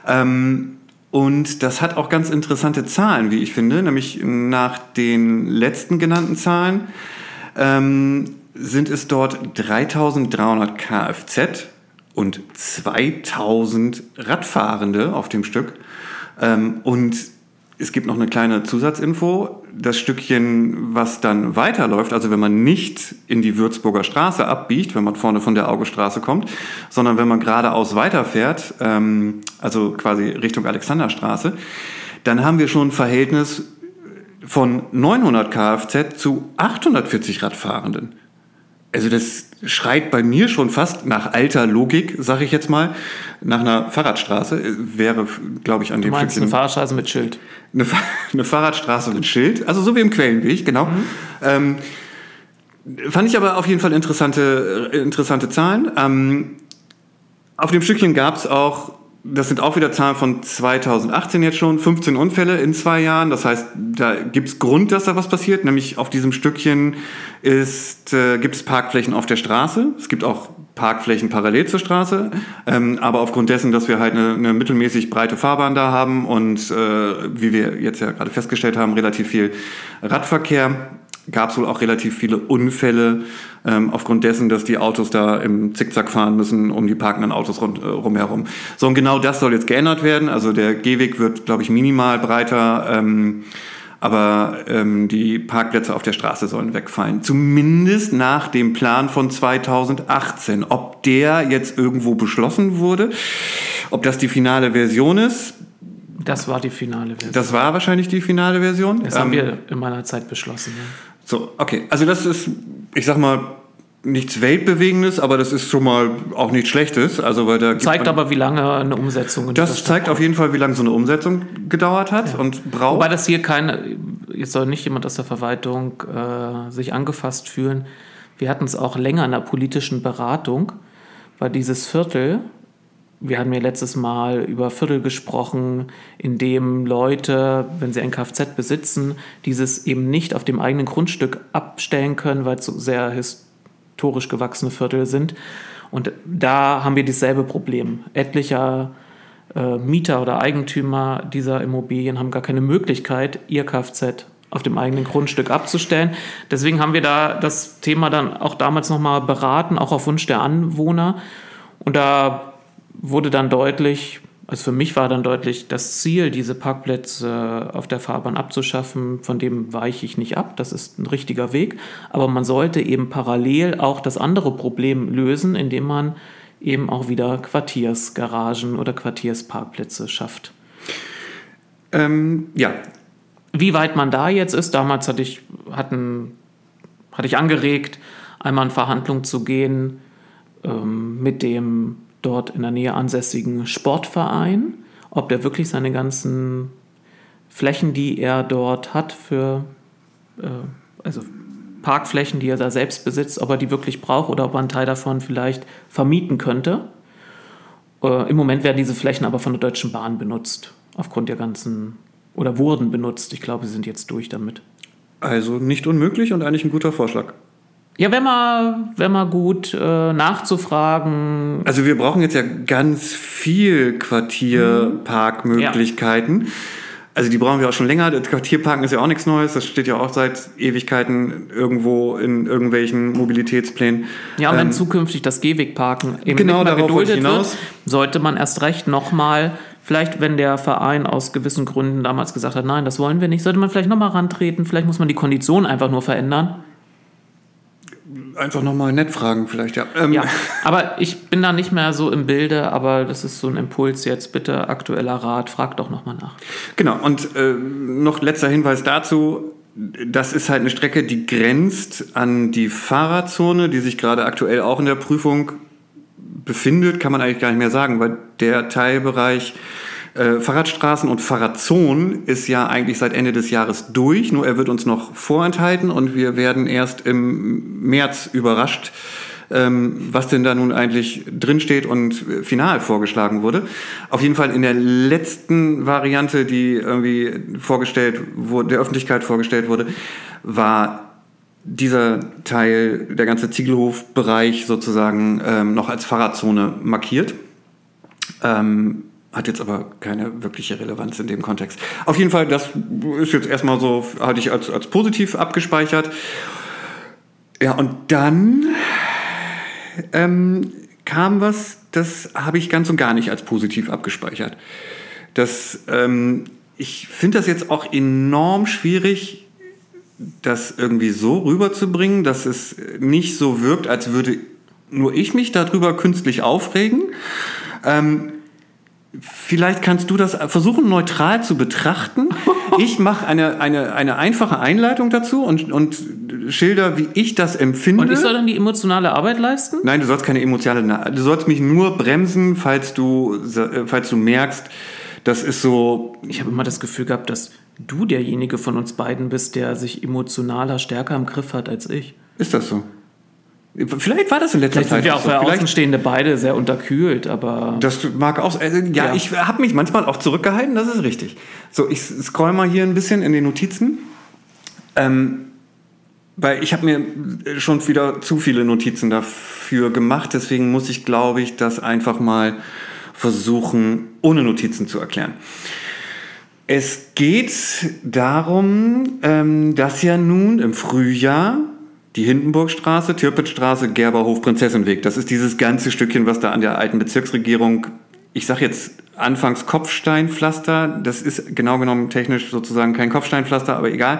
Ähm, und das hat auch ganz interessante Zahlen, wie ich finde, nämlich nach den letzten genannten Zahlen ähm, sind es dort 3300 Kfz und 2000 Radfahrende auf dem Stück. Ähm, und es gibt noch eine kleine Zusatzinfo. Das Stückchen, was dann weiterläuft, also wenn man nicht in die Würzburger Straße abbiegt, wenn man vorne von der Augestraße kommt, sondern wenn man geradeaus weiterfährt, ähm, also quasi Richtung Alexanderstraße, dann haben wir schon ein Verhältnis von 900 Kfz zu 840 Radfahrenden. Also das schreit bei mir schon fast nach alter Logik, sage ich jetzt mal, nach einer Fahrradstraße. Wäre, glaube ich, an dem du meinst eine Fahrradstraße mit Schild? Eine, eine, Fahrradstraße mit Schild, also so wie im Quellenweg, genau. Mhm. Ähm, fand ich aber auf jeden Fall interessante, interessante Zahlen. Ähm, auf dem Stückchen gab es auch das sind auch wieder Zahlen von 2018 jetzt schon, 15 Unfälle in zwei Jahren. Das heißt, da gibt es Grund, dass da was passiert. Nämlich auf diesem Stückchen ist, äh, gibt es Parkflächen auf der Straße. Es gibt auch Parkflächen parallel zur Straße. Ähm, aber aufgrund dessen, dass wir halt eine, eine mittelmäßig breite Fahrbahn da haben und äh, wie wir jetzt ja gerade festgestellt haben, relativ viel Radverkehr, gab es wohl auch relativ viele Unfälle ähm, aufgrund dessen, dass die Autos da im Zickzack fahren müssen um die parkenden Autos rund, äh, rumherum. So, und genau das soll jetzt geändert werden. Also der Gehweg wird, glaube ich, minimal breiter. Ähm, aber ähm, die Parkplätze auf der Straße sollen wegfallen. Zumindest nach dem Plan von 2018. Ob der jetzt irgendwo beschlossen wurde, ob das die finale Version ist. Das war die finale Version. Das war wahrscheinlich die finale Version. Das haben ähm, wir in meiner Zeit beschlossen. Ja. So, okay. Also das ist, ich sag mal, nichts Weltbewegendes, aber das ist schon mal auch nichts Schlechtes. Also weil da zeigt man, aber, wie lange eine Umsetzung. Das zeigt auf jeden Fall, wie lange so eine Umsetzung gedauert hat ja. und braucht. Wobei das hier keine, jetzt soll nicht jemand aus der Verwaltung äh, sich angefasst fühlen. Wir hatten es auch länger in der politischen Beratung, weil dieses Viertel wir hatten ja letztes Mal über Viertel gesprochen, in dem Leute, wenn sie ein Kfz besitzen, dieses eben nicht auf dem eigenen Grundstück abstellen können, weil es so sehr historisch gewachsene Viertel sind. Und da haben wir dasselbe Problem. Etlicher äh, Mieter oder Eigentümer dieser Immobilien haben gar keine Möglichkeit, ihr Kfz auf dem eigenen Grundstück abzustellen. Deswegen haben wir da das Thema dann auch damals nochmal beraten, auch auf Wunsch der Anwohner. Und da wurde dann deutlich, also für mich war dann deutlich das Ziel, diese Parkplätze auf der Fahrbahn abzuschaffen, von dem weiche ich nicht ab. Das ist ein richtiger Weg. Aber man sollte eben parallel auch das andere Problem lösen, indem man eben auch wieder Quartiersgaragen oder Quartiersparkplätze schafft. Ähm, ja. Wie weit man da jetzt ist, damals hatte ich, hatten, hatte ich angeregt, einmal in Verhandlung zu gehen ähm, mit dem dort in der Nähe ansässigen Sportverein, ob der wirklich seine ganzen Flächen, die er dort hat, für äh, also Parkflächen, die er da selbst besitzt, ob er die wirklich braucht oder ob er einen Teil davon vielleicht vermieten könnte. Äh, Im Moment werden diese Flächen aber von der Deutschen Bahn benutzt, aufgrund der ganzen, oder wurden benutzt. Ich glaube, sie sind jetzt durch damit. Also nicht unmöglich und eigentlich ein guter Vorschlag. Ja, wenn man, wenn man gut äh, nachzufragen. Also wir brauchen jetzt ja ganz viel Quartierparkmöglichkeiten. Ja. Also die brauchen wir auch schon länger. Das Quartierparken ist ja auch nichts Neues. Das steht ja auch seit Ewigkeiten irgendwo in irgendwelchen Mobilitätsplänen. Ja, und wenn ähm, zukünftig das Gehwegparken eben genau nicht mehr geduldet hinaus. wird, sollte man erst recht nochmal, vielleicht wenn der Verein aus gewissen Gründen damals gesagt hat, nein, das wollen wir nicht, sollte man vielleicht nochmal rantreten. Vielleicht muss man die Kondition einfach nur verändern einfach nochmal nett fragen, vielleicht, ja. Ähm. Ja, aber ich bin da nicht mehr so im Bilde, aber das ist so ein Impuls jetzt. Bitte, aktueller Rat, frag doch nochmal nach. Genau, und äh, noch letzter Hinweis dazu. Das ist halt eine Strecke, die grenzt an die Fahrradzone, die sich gerade aktuell auch in der Prüfung befindet, kann man eigentlich gar nicht mehr sagen, weil der Teilbereich äh, Fahrradstraßen und Fahrradzonen ist ja eigentlich seit Ende des Jahres durch, nur er wird uns noch vorenthalten und wir werden erst im März überrascht, ähm, was denn da nun eigentlich drinsteht und final vorgeschlagen wurde. Auf jeden Fall in der letzten Variante, die irgendwie vorgestellt wurde, der Öffentlichkeit vorgestellt wurde, war dieser Teil, der ganze Ziegelhofbereich sozusagen ähm, noch als Fahrradzone markiert. Ähm, hat jetzt aber keine wirkliche Relevanz in dem Kontext. Auf jeden Fall, das ist jetzt erstmal so, hatte ich als, als positiv abgespeichert. Ja, und dann ähm, kam was, das habe ich ganz und gar nicht als positiv abgespeichert. Das, ähm, ich finde das jetzt auch enorm schwierig, das irgendwie so rüberzubringen, dass es nicht so wirkt, als würde nur ich mich darüber künstlich aufregen. Ähm, Vielleicht kannst du das versuchen, neutral zu betrachten. Ich mache eine, eine, eine einfache Einleitung dazu und, und schilder, wie ich das empfinde. Und ich soll dann die emotionale Arbeit leisten? Nein, du sollst keine emotionale. Du sollst mich nur bremsen, falls du, äh, falls du merkst, das ist so. Ich habe immer das Gefühl gehabt, dass du derjenige von uns beiden bist, der sich emotionaler stärker im Griff hat als ich. Ist das so? Vielleicht war das in letzter Vielleicht Zeit. Sind wir auch für Außenstehende beide sehr unterkühlt, aber. Das mag auch. Also, ja, ja, ich habe mich manchmal auch zurückgehalten, das ist richtig. So, ich scroll mal hier ein bisschen in den Notizen. Ähm, weil ich habe mir schon wieder zu viele Notizen dafür gemacht, deswegen muss ich, glaube ich, das einfach mal versuchen, ohne Notizen zu erklären. Es geht darum, ähm, dass ja nun im Frühjahr die Hindenburgstraße, Tirpitzstraße, Gerberhof, Prinzessinweg. Das ist dieses ganze Stückchen, was da an der alten Bezirksregierung, ich sage jetzt anfangs Kopfsteinpflaster, das ist genau genommen technisch sozusagen kein Kopfsteinpflaster, aber egal.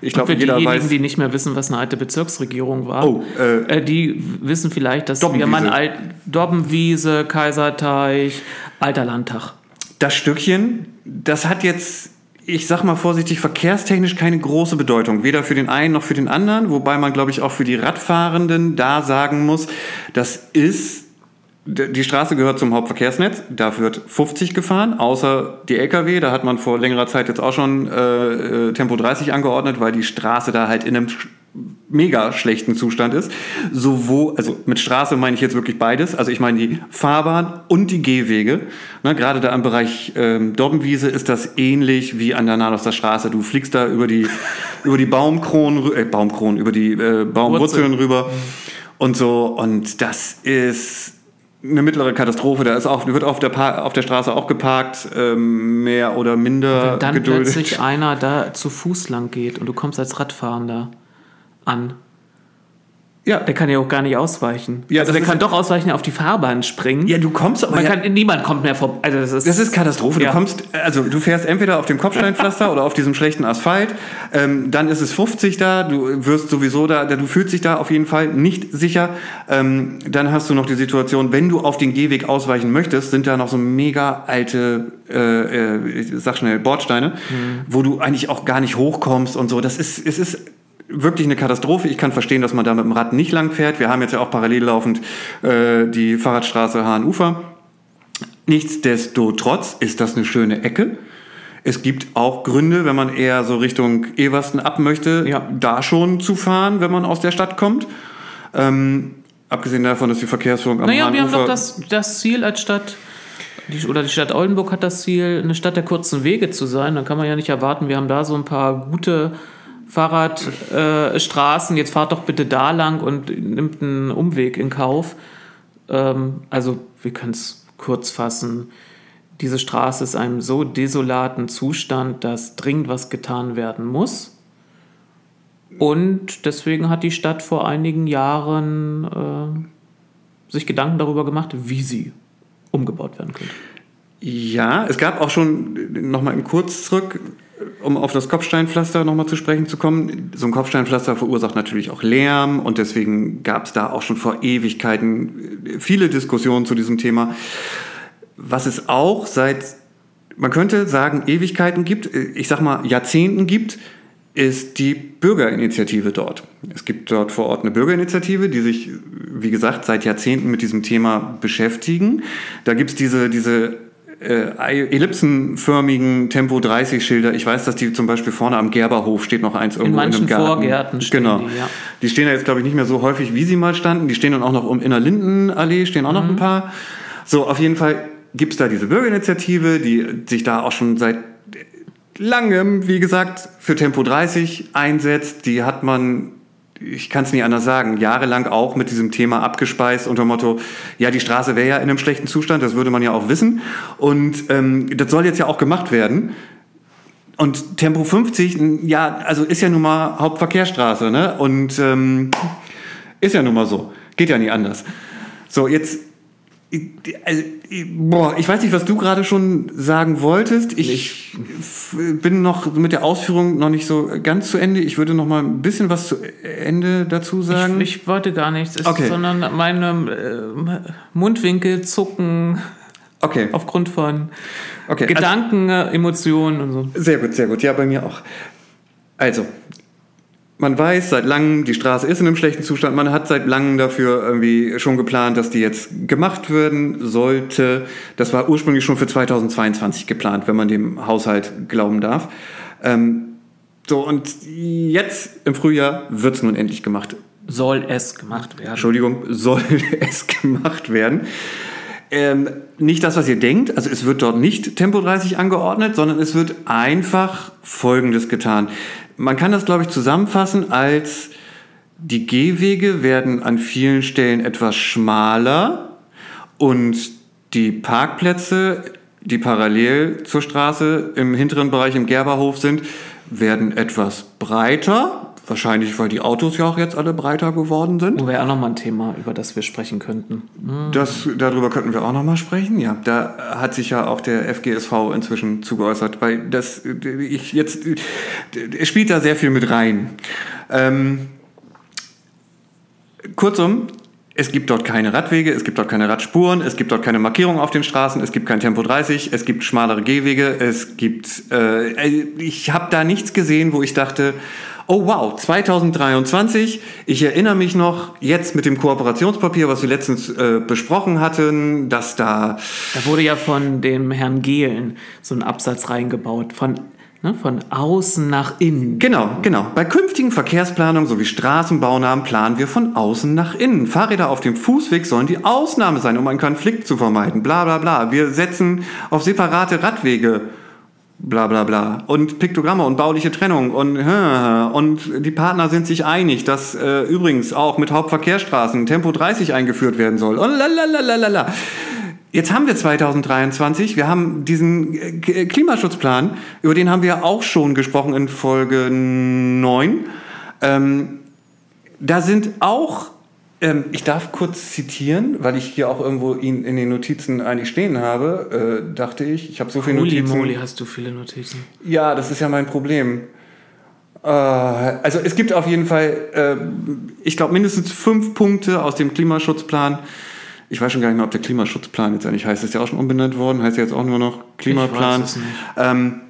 Ich glaube, jeder diejenigen, weiß. die nicht mehr wissen, was eine alte Bezirksregierung war, oh, äh, äh, die wissen vielleicht, dass wir mal Alt Dobbenwiese, Kaiserteich, Alter Landtag. Das Stückchen, das hat jetzt ich sag mal vorsichtig, verkehrstechnisch keine große Bedeutung, weder für den einen noch für den anderen, wobei man, glaube ich, auch für die Radfahrenden da sagen muss, das ist, die Straße gehört zum Hauptverkehrsnetz, da wird 50 gefahren, außer die Lkw, da hat man vor längerer Zeit jetzt auch schon äh, äh Tempo 30 angeordnet, weil die Straße da halt in einem mega schlechten Zustand ist. Sowohl, also mit Straße meine ich jetzt wirklich beides. Also ich meine die Fahrbahn und die Gehwege. Ne, gerade da im Bereich ähm, Dobbenwiese ist das ähnlich wie an der Nadoster Straße. Du fliegst da über die, über die Baumkronen, äh, Baumkronen, über die äh, Baumwurzeln rüber und so. Und das ist eine mittlere Katastrophe. Da ist auch, wird auf der, pa auf der Straße auch geparkt, ähm, mehr oder minder Wenn dann geduldet. plötzlich einer da zu Fuß lang geht und du kommst als Radfahrender an. Ja, Der kann ja auch gar nicht ausweichen. Ja, also der kann doch ausweichen auf die Fahrbahn springen. ja, du kommst aber Man ja, kann, niemand kommt mehr vorbei. Also das ist, Das ist Katastrophe. Ja. Du kommst, also du fährst entweder auf dem Kopfsteinpflaster oder auf diesem schlechten Asphalt. Ähm, dann ist es 50 da. Du wirst sowieso da. Du fühlst dich da auf jeden Fall nicht sicher. Ähm, dann hast du noch die Situation, wenn du auf den Gehweg ausweichen möchtest, sind da noch so mega alte, äh, äh, ich sag schnell Bordsteine, wo du eigentlich auch gar nicht hochkommst und so. Das ist, es ist wirklich eine Katastrophe. Ich kann verstehen, dass man da mit dem Rad nicht lang fährt. Wir haben jetzt ja auch parallel laufend äh, die Fahrradstraße Hahn-Ufer. Nichtsdestotrotz ist das eine schöne Ecke. Es gibt auch Gründe, wenn man eher so Richtung Eversten ab möchte, Ja. da schon zu fahren, wenn man aus der Stadt kommt. Ähm, abgesehen davon, dass die Verkehrsführung am Naja, wir haben doch das, das Ziel als Stadt, die, oder die Stadt Oldenburg hat das Ziel, eine Stadt der kurzen Wege zu sein. Dann kann man ja nicht erwarten, wir haben da so ein paar gute Fahrradstraßen. Äh. Jetzt fahrt doch bitte da lang und nimmt einen Umweg in Kauf. Ähm, also, wir können es kurz fassen. Diese Straße ist in einem so desolaten Zustand, dass dringend was getan werden muss. Und deswegen hat die Stadt vor einigen Jahren äh, sich Gedanken darüber gemacht, wie sie umgebaut werden könnte. Ja, es gab auch schon, nochmal kurz zurück, um auf das Kopfsteinpflaster nochmal zu sprechen zu kommen. So ein Kopfsteinpflaster verursacht natürlich auch Lärm und deswegen gab es da auch schon vor Ewigkeiten viele Diskussionen zu diesem Thema. Was es auch seit, man könnte sagen, Ewigkeiten gibt, ich sag mal Jahrzehnten gibt, ist die Bürgerinitiative dort. Es gibt dort vor Ort eine Bürgerinitiative, die sich, wie gesagt, seit Jahrzehnten mit diesem Thema beschäftigen. Da gibt es diese, diese äh, ellipsenförmigen Tempo 30 Schilder. Ich weiß, dass die zum Beispiel vorne am Gerberhof steht noch eins irgendwo in, manchen einem Garten. Vorgärten stehen genau. die, ja. Die stehen da jetzt glaube ich nicht mehr so häufig, wie sie mal standen. Die stehen dann auch noch um in der Lindenallee stehen auch noch Mhm. ein paar. So, auf jeden Fall gibt es da diese Bürgerinitiative, die sich da auch schon seit langem, wie gesagt, für Tempo 30 einsetzt. Die hat man, ich kann es nicht anders sagen, jahrelang auch mit diesem Thema abgespeist unter dem Motto, ja, die Straße wäre ja in einem schlechten Zustand, das würde man ja auch wissen. Und ähm, das soll jetzt ja auch gemacht werden. Und Tempo 50, n- ja, also ist ja nun mal Hauptverkehrsstraße, ne? Und ähm, ist ja nun mal so. Geht ja nie anders. So, jetzt. Ich- Also, boah, ich weiß nicht, was du gerade schon sagen wolltest. Ich f- bin noch mit der Ausführung noch nicht so ganz zu Ende. Ich würde noch mal ein bisschen was zu Ende dazu sagen. Ich, ich wollte gar nichts, es- Okay. sondern meine äh, Mundwinkel zucken okay, aufgrund von okay. Also, Gedanken, äh, Emotionen und so. Sehr gut, sehr gut. Ja, bei mir auch. Also, man weiß seit langem, die Straße ist in einem schlechten Zustand. Man hat seit langem dafür irgendwie schon geplant, dass die jetzt gemacht werden sollte. Das war ursprünglich schon für 2022 geplant, wenn man dem Haushalt glauben darf. Ähm, so, und jetzt im Frühjahr wird es nun endlich gemacht. Soll es gemacht werden? Entschuldigung, soll es gemacht werden. Ähm, nicht das, was ihr denkt. Also es wird dort nicht Tempo 30 angeordnet, sondern es wird einfach Folgendes getan. Man kann das, glaube ich, zusammenfassen als die Gehwege werden an vielen Stellen etwas schmaler und die Parkplätze, die parallel zur Straße im hinteren Bereich im Gerberhof sind, werden etwas breiter. Wahrscheinlich, weil die Autos ja auch jetzt alle breiter geworden sind. Oh, Wäre auch nochmal ein Thema, über das wir sprechen könnten. Das, darüber könnten wir auch noch mal sprechen. Ja, da hat sich ja auch der FGSV inzwischen zugeäußert, weil das ich jetzt es spielt da sehr viel mit rein. Ähm, kurzum, es gibt dort keine Radwege, es gibt dort keine Radspuren, es gibt dort keine Markierungen auf den Straßen, es gibt kein Tempo 30, es gibt schmalere Gehwege, es gibt. Äh, ich habe da nichts gesehen, wo ich dachte, oh wow, 2023. Ich erinnere mich noch jetzt mit dem Kooperationspapier, was wir letztens äh, besprochen hatten, dass da Da wurde ja von dem Herrn Gehlen so ein Absatz reingebaut, von, ne, von außen nach innen. Genau, genau. Bei künftigen Verkehrsplanungen sowie Straßenbaunahmen planen wir von außen nach innen. Fahrräder auf dem Fußweg sollen die Ausnahme sein, um einen Konflikt zu vermeiden. Bla bla bla. Wir setzen auf separate Radwege. Bla bla bla. Und Piktogramme und bauliche Trennung und, und die Partner sind sich einig, dass äh, übrigens auch mit Hauptverkehrsstraßen Tempo 30 eingeführt werden soll. Und lalalala. Jetzt haben wir 2023, wir haben diesen äh, Klimaschutzplan, über den haben wir auch schon gesprochen in Folge 9. Ähm, da sind auch ähm, ich darf kurz zitieren, weil ich hier auch irgendwo ihn in den Notizen eigentlich stehen habe, äh, dachte ich. Ich habe so viele Notizen. moly, hast du viele Notizen. Ja, das ist ja mein Problem. Äh, also es gibt auf jeden Fall, äh, ich glaube, mindestens fünf Punkte aus dem Klimaschutzplan. Ich weiß schon gar nicht mehr, ob der Klimaschutzplan jetzt eigentlich heißt. Ist ja auch schon umbenannt worden, heißt ja jetzt auch nur noch Klimaplan. Ich weiß es nicht. Ähm,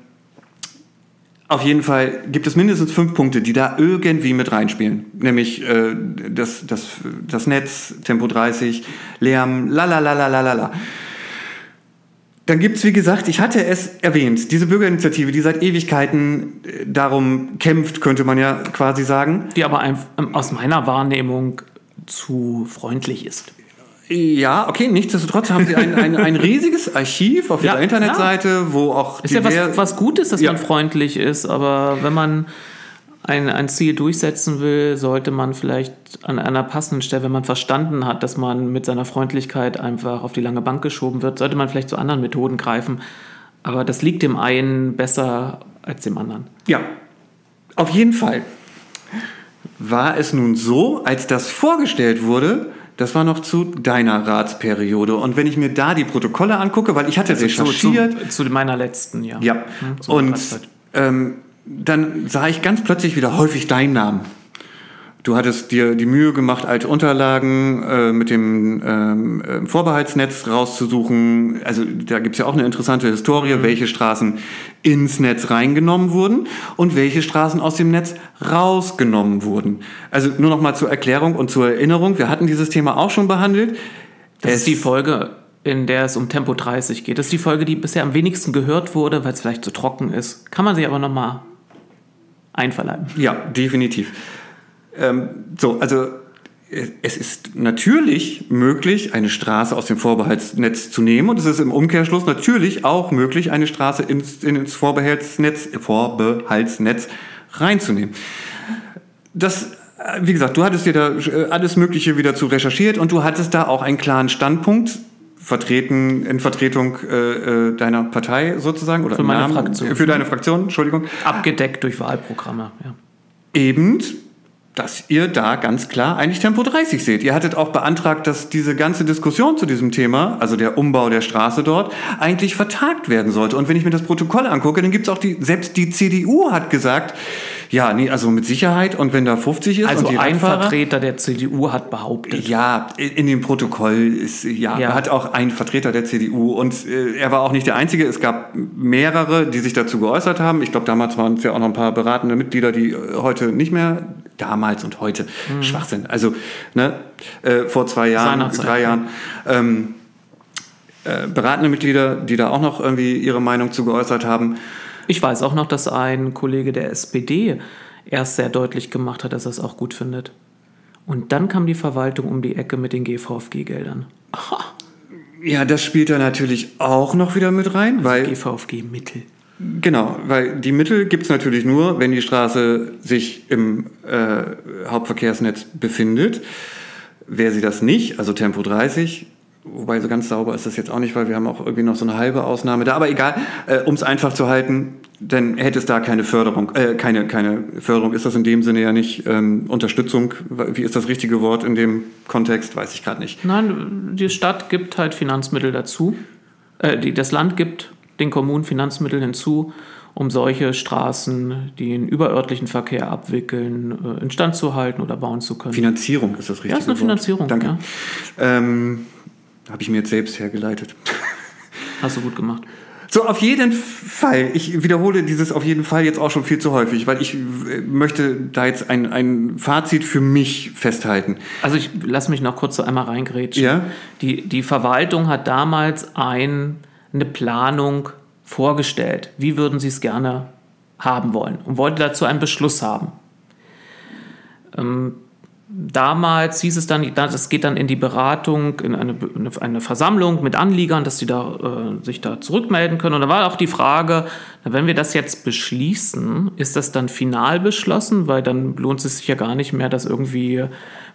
auf jeden Fall gibt es mindestens fünf Punkte, die da irgendwie mit reinspielen. Nämlich äh, das, das, das Netz, Tempo 30, Lärm, lalalalalala. Dann gibt es, wie gesagt, ich hatte es erwähnt, diese Bürgerinitiative, die seit Ewigkeiten äh, darum kämpft, könnte man ja quasi sagen. Die aber aus meiner Wahrnehmung zu freundlich ist. Ja, okay, nichtsdestotrotz haben sie ein, ein, ein riesiges Archiv auf Ja, ihrer Internetseite, wo auch Ist ja was, was Gutes, dass Ja. man freundlich ist, aber wenn man ein, ein Ziel durchsetzen will, sollte man vielleicht an einer passenden Stelle, wenn man verstanden hat, dass man mit seiner Freundlichkeit einfach auf die lange Bank geschoben wird, sollte man vielleicht zu anderen Methoden greifen. Aber das liegt dem einen besser als dem anderen. Ja, auf jeden Fall war es nun so, als das vorgestellt wurde, das war noch zu deiner Ratsperiode. Und wenn ich mir da die Protokolle angucke, weil ich hatte Zu, recherchiert, zu, zu meiner letzten, ja. ja, Hm, und ähm, dann sah ich ganz plötzlich wieder häufig deinen Namen. Du hattest dir die Mühe gemacht, alte Unterlagen äh, mit dem ähm, äh, Vorbehaltsnetz rauszusuchen. Also da gibt's ja auch eine interessante Historie, welche Straßen ins Netz reingenommen wurden und welche Straßen aus dem Netz rausgenommen wurden. Also nur noch mal zur Erklärung und zur Erinnerung, wir hatten dieses Thema auch schon behandelt. Das Es- ist die Folge, in der es um Tempo 30 geht. Das ist die Folge, die bisher am wenigsten gehört wurde, weil es vielleicht zu trocken ist. Kann man sich aber nochmal einverleiben. Ja, definitiv. Ähm, so, also äh, es ist natürlich möglich, eine Straße aus dem Vorbehaltsnetz zu nehmen und es ist im Umkehrschluss natürlich auch möglich, eine Straße ins, ins Vorbehaltsnetz, Vorbehaltsnetz reinzunehmen. Das, äh, wie gesagt, du hattest dir da äh, alles Mögliche wieder zu recherchiert und du hattest da auch einen klaren Standpunkt vertreten in Vertretung äh, deiner Partei sozusagen oder Für meine Namen, Fraktion. für deine Fraktion, Entschuldigung Abgedeckt durch Wahlprogramme. Ja. eben, dass ihr da ganz klar eigentlich Tempo 30 seht. Ihr hattet auch beantragt, dass diese ganze Diskussion zu diesem Thema, also der Umbau der Straße dort, eigentlich vertagt werden sollte. Und wenn ich mir das Protokoll angucke, dann gibt es auch die, selbst die CDU hat gesagt, ja, nee, also mit Sicherheit und wenn da 50 ist Also und die ein Vertreter der CDU hat behauptet, ja, in dem Protokoll ist ja, Ja. hat auch ein Vertreter der CDU und äh, er war auch nicht der einzige. Es gab mehrere, die sich dazu geäußert haben. Ich glaube, damals waren es ja auch noch ein paar beratende Mitglieder, die äh, heute nicht mehr damals und heute Schwachsinn. Also ne, äh, vor zwei Jahren, drei ja. Jahren. Ähm, äh, beratende Mitglieder, die da auch noch irgendwie ihre Meinung zu geäußert haben. Ich weiß auch noch, dass ein Kollege der SPD erst sehr deutlich gemacht hat, dass er es auch gut findet. Und dann kam die Verwaltung um die Ecke mit den GVFG-Geldern. Ja, das spielt da natürlich auch noch wieder mit rein, weil GVFG-Mittel. Genau, weil die Mittel gibt's natürlich nur, wenn die Straße sich im äh, Hauptverkehrsnetz befindet. Wäre sie das nicht, also Tempo 30, wobei so ganz sauber ist das jetzt auch nicht, weil wir haben auch irgendwie noch so eine halbe Ausnahme da, aber egal, äh, um es einfach zu halten, dann hätte es da keine Förderung, äh, keine, keine Förderung ist das in dem Sinne ja nicht, ähm, Unterstützung, wie ist das richtige Wort in dem Kontext, weiß ich gerade nicht. Nein, die Stadt gibt halt Finanzmittel dazu. Äh, die, das Land gibt den Kommunen Finanzmittel hinzu, um solche Straßen, die den überörtlichen Verkehr abwickeln, äh, instand zu halten oder bauen zu können. Finanzierung ist das richtige ja, ist eine Wort. Finanzierung. Danke. Ja. Ähm, Habe ich mir jetzt selbst hergeleitet. Hast du gut gemacht. So, auf jeden Fall. Ich wiederhole dieses auf jeden Fall jetzt auch schon viel zu häufig, weil ich äh, möchte da jetzt ein, ein Fazit für mich festhalten. Also ich lass mich noch kurz so einmal reingrätschen. Ja. Die, die Verwaltung hat damals ein, eine Planung vorgestellt. Wie würden sie es gerne haben wollen? Und wollte dazu einen Beschluss haben. Ähm, damals hieß es dann, das geht dann in die Beratung, in eine, eine Versammlung mit Anliegern, dass sie da, äh, sich da zurückmelden können. Und da war auch die Frage, wenn wir das jetzt beschließen, ist das dann final beschlossen? Weil dann lohnt es sich ja gar nicht mehr, das irgendwie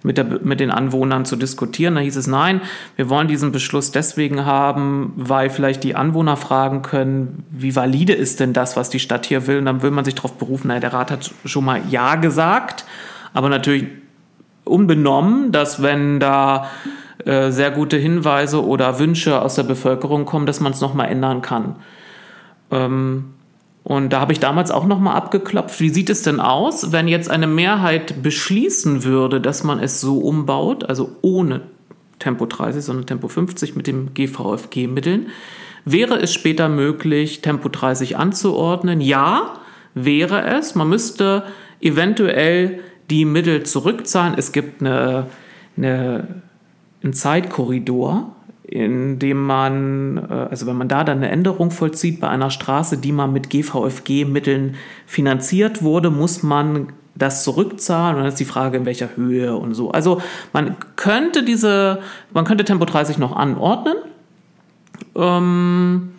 mit, der, mit den Anwohnern zu diskutieren. Da hieß es, nein, wir wollen diesen Beschluss deswegen haben, weil vielleicht die Anwohner fragen können, wie valide ist denn das, was die Stadt hier will? Und dann will man sich darauf berufen, naja, der Rat hat schon mal Ja gesagt, aber natürlich unbenommen, dass wenn da äh, sehr gute Hinweise oder Wünsche aus der Bevölkerung kommen, dass man es nochmal ändern kann. Ähm, und da habe ich damals auch nochmal abgeklopft, wie sieht es denn aus, wenn jetzt eine Mehrheit beschließen würde, dass man es so umbaut, also ohne Tempo 30, sondern Tempo 50 mit dem GVFG-Mitteln. Wäre es später möglich, Tempo 30 anzuordnen? Ja, wäre es. Man müsste eventuell die Mittel zurückzahlen. Es gibt eine, eine, einen Zeitkorridor, in dem man, äh, also wenn man da dann eine Änderung vollzieht bei einer Straße, die mal mit GVFG-Mitteln finanziert wurde, muss man das zurückzahlen und dann ist die Frage, in welcher Höhe und so. Also man könnte diese, man könnte Tempo 30 noch anordnen, ähm,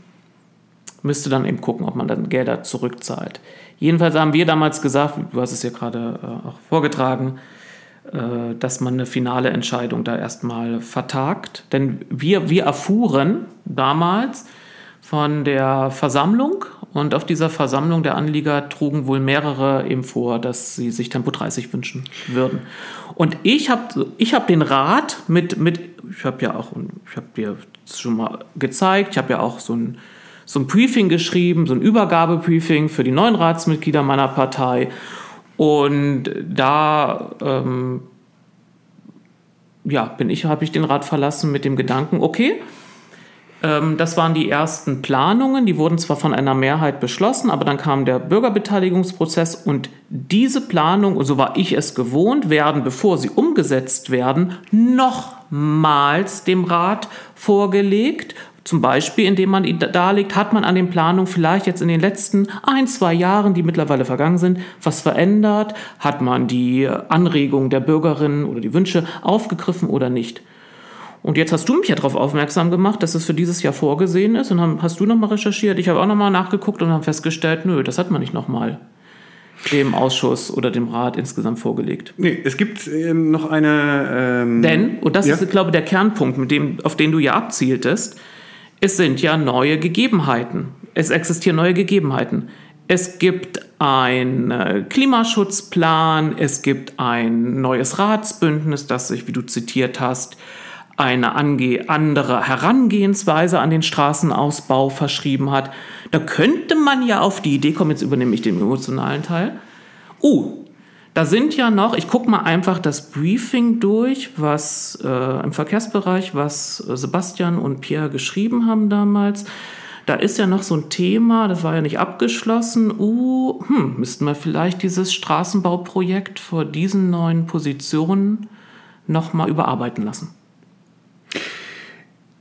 müsste dann eben gucken, ob man dann Gelder zurückzahlt. Jedenfalls haben wir damals gesagt, du hast es ja gerade äh, auch vorgetragen, äh, dass man eine finale Entscheidung da erstmal vertagt. Denn wir, wir erfuhren damals von der Versammlung und auf dieser Versammlung der Anlieger trugen wohl mehrere eben vor, dass sie sich Tempo 30 wünschen würden. Und ich habe ich hab den Rat mit, mit ich habe ja auch, ich habe dir schon mal gezeigt, ich habe ja auch so ein so ein Briefing geschrieben, so ein Übergabebriefing für die neuen Ratsmitglieder meiner Partei. Und da ähm, ja, ich, habe ich den Rat verlassen mit dem Gedanken, okay, ähm, das waren die ersten Planungen, die wurden zwar von einer Mehrheit beschlossen, aber dann kam der Bürgerbeteiligungsprozess und diese Planung, so war ich es gewohnt, werden, bevor sie umgesetzt werden, nochmals dem Rat vorgelegt zum Beispiel, indem man ihn darlegt, hat man an den Planungen vielleicht jetzt in den letzten ein, zwei Jahren, die mittlerweile vergangen sind, was verändert? Hat man die Anregungen der Bürgerinnen oder die Wünsche aufgegriffen oder nicht? Und jetzt hast du mich ja darauf aufmerksam gemacht, dass es für dieses Jahr vorgesehen ist. Und dann hast du nochmal recherchiert. Ich habe auch nochmal nachgeguckt und habe festgestellt, nö, das hat man nicht nochmal dem Ausschuss oder dem Rat insgesamt vorgelegt. Nee, es gibt ähm, noch eine. Ähm, Denn, und das ja. ist, glaube ich, der Kernpunkt, mit dem, auf den du ja abzieltest, es sind ja neue Gegebenheiten. Es existieren neue Gegebenheiten. Es gibt einen Klimaschutzplan, es gibt ein neues Ratsbündnis, das sich, wie du zitiert hast, eine andere Herangehensweise an den Straßenausbau verschrieben hat. Da könnte man ja auf die Idee kommen, jetzt übernehme ich den emotionalen Teil. Oh, da sind ja noch, ich gucke mal einfach das Briefing durch, was äh, im Verkehrsbereich, was Sebastian und Pierre geschrieben haben damals. Da ist ja noch so ein Thema, das war ja nicht abgeschlossen. Uh, hm, müssten wir vielleicht dieses Straßenbauprojekt vor diesen neuen Positionen nochmal überarbeiten lassen.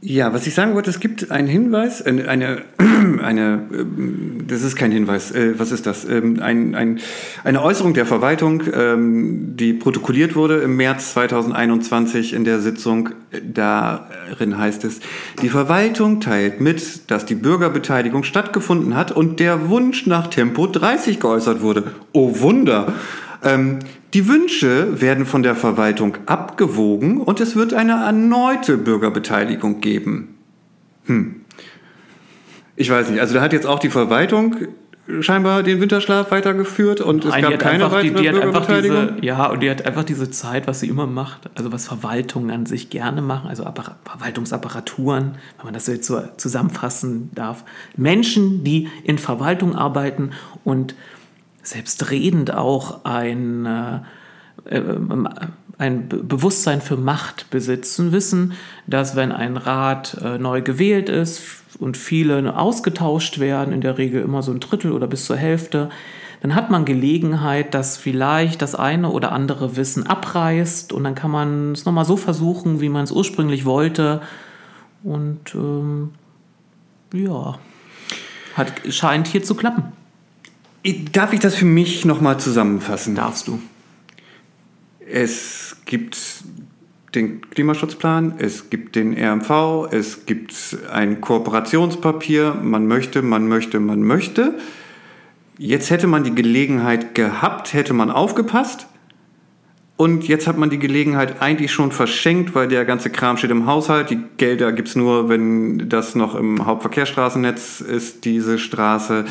Ja, was ich sagen wollte, es gibt einen Hinweis, eine, eine, eine ähm, das ist kein Hinweis, äh, was ist das? Ähm, ein, ein, eine Äußerung der Verwaltung, ähm, die protokolliert wurde im März 2021 in der Sitzung. Darin heißt es, die Verwaltung teilt mit, dass die Bürgerbeteiligung stattgefunden hat und der Wunsch nach Tempo 30 geäußert wurde. Oh Wunder! Ähm, die Wünsche werden von der Verwaltung abgewogen und es wird eine erneute Bürgerbeteiligung geben. Hm. Ich weiß nicht, also da hat jetzt auch die Verwaltung scheinbar den Winterschlaf weitergeführt und Nein, es gab keine weitere die, die Bürgerbeteiligung. Diese, ja, und die hat einfach diese Zeit, was sie immer macht, also was Verwaltungen an sich gerne machen, also Apparat, Verwaltungsapparaturen, wenn man das jetzt so zusammenfassen darf. Menschen, die in Verwaltung arbeiten und selbstredend auch ein, äh, ähm, ein Bewusstsein für Macht besitzen, wissen, dass wenn ein Rat äh, neu gewählt ist und viele ausgetauscht werden, in der Regel immer so ein Drittel oder bis zur Hälfte, dann hat man Gelegenheit, dass vielleicht das eine oder andere Wissen abreißt und dann kann man es nochmal so versuchen, wie man es ursprünglich wollte. Und ähm, ja, hat, scheint hier zu klappen. Darf ich das für mich nochmal zusammenfassen? Darfst du. Es gibt den Klimaschutzplan, es gibt den RMV, es gibt ein Kooperationspapier, man möchte, man möchte, man möchte. Jetzt hätte man die Gelegenheit gehabt, hätte man aufgepasst. Und jetzt hat man die Gelegenheit eigentlich schon verschenkt, weil der ganze Kram steht im Haushalt. Die Gelder gibt es nur, wenn das noch im Hauptverkehrsstraßennetz ist, diese Straße.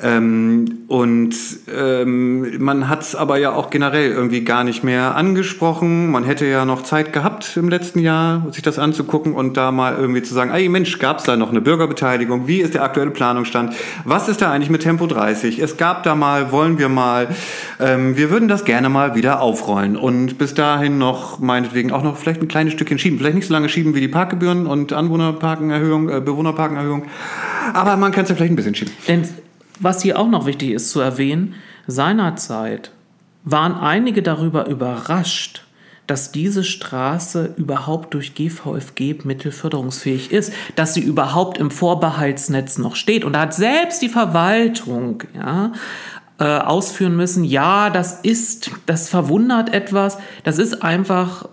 Ähm, und ähm, man hat es aber ja auch generell irgendwie gar nicht mehr angesprochen. Man hätte ja noch Zeit gehabt im letzten Jahr, sich das anzugucken und da mal irgendwie zu sagen, ey Mensch, gab es da noch eine Bürgerbeteiligung? Wie ist der aktuelle Planungsstand? Was ist da eigentlich mit Tempo 30? Es gab da mal, wollen wir mal, ähm, wir würden das gerne mal wieder aufrollen und bis dahin noch meinetwegen auch noch vielleicht ein kleines Stückchen schieben. Vielleicht nicht so lange schieben wie die Parkgebühren und Anwohnerparkenerhöhung, äh, Bewohnerparkenerhöhung, aber man kann es ja vielleicht ein bisschen schieben. Denn was hier auch noch wichtig ist zu erwähnen, seinerzeit waren einige darüber überrascht, dass diese Straße überhaupt durch GVFG-Mittel förderungsfähig ist, dass sie überhaupt im Vorbehaltsnetz noch steht. Und da hat selbst die Verwaltung ja, äh, ausführen müssen, ja, das ist, das verwundert etwas, das ist einfach,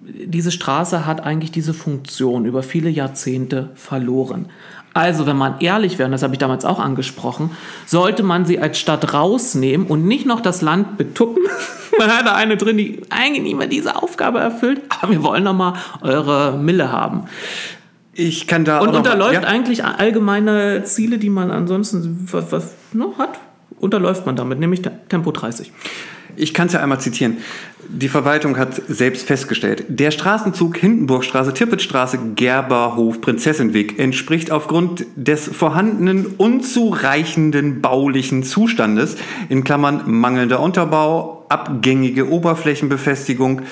diese Straße hat eigentlich diese Funktion über viele Jahrzehnte verloren. Also, wenn man ehrlich wäre, und das habe ich damals auch angesprochen, sollte man sie als Stadt rausnehmen und nicht noch das Land betuppen. man hat da eine drin, die eigentlich nicht mehr diese Aufgabe erfüllt, aber wir wollen noch mal eure Mille haben. Ich kann da Und auch unterläuft ja? eigentlich allgemeine Ziele, die man ansonsten was, was, ne, hat, unterläuft man damit, nämlich Tempo 30. Ich kann es ja einmal zitieren. Die Verwaltung hat selbst festgestellt, der Straßenzug Hindenburgstraße, Tippettstraße, Gerberhof, Prinzessinweg entspricht aufgrund des vorhandenen unzureichenden baulichen Zustandes, in Klammern mangelnder Unterbau, abgängige Oberflächenbefestigung,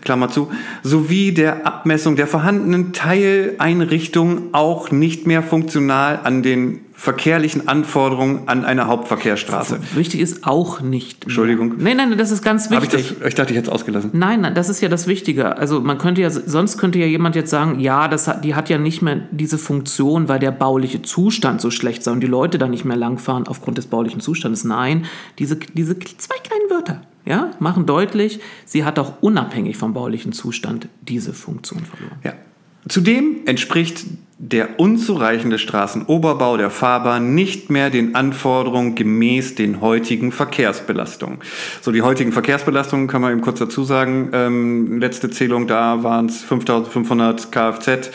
Klammer zu, sowie der Abmessung der vorhandenen Teileinrichtungen auch nicht mehr funktional an den verkehrlichen Anforderungen an eine Hauptverkehrsstraße. Wichtig ist auch nicht. Entschuldigung. Nein, nein, das ist ganz Hab ich, wichtig. das, ich dachte, ich hätte es ausgelassen. Nein, nein, das ist ja das Wichtige. Also man könnte ja, sonst könnte ja jemand jetzt sagen, ja, das hat, die hat ja nicht mehr diese Funktion, weil der bauliche Zustand so schlecht sei und die Leute da nicht mehr langfahren aufgrund des baulichen Zustandes. Nein, diese, diese zwei kleinen Wörter, ja, machen deutlich, sie hat auch unabhängig vom baulichen Zustand diese Funktion verloren. Ja. Zudem entspricht der unzureichende Straßenoberbau der Fahrbahn nicht mehr den Anforderungen gemäß den heutigen Verkehrsbelastungen. So, die heutigen Verkehrsbelastungen kann man eben kurz dazu sagen. Ähm, letzte Zählung, da waren es 5500 Kfz,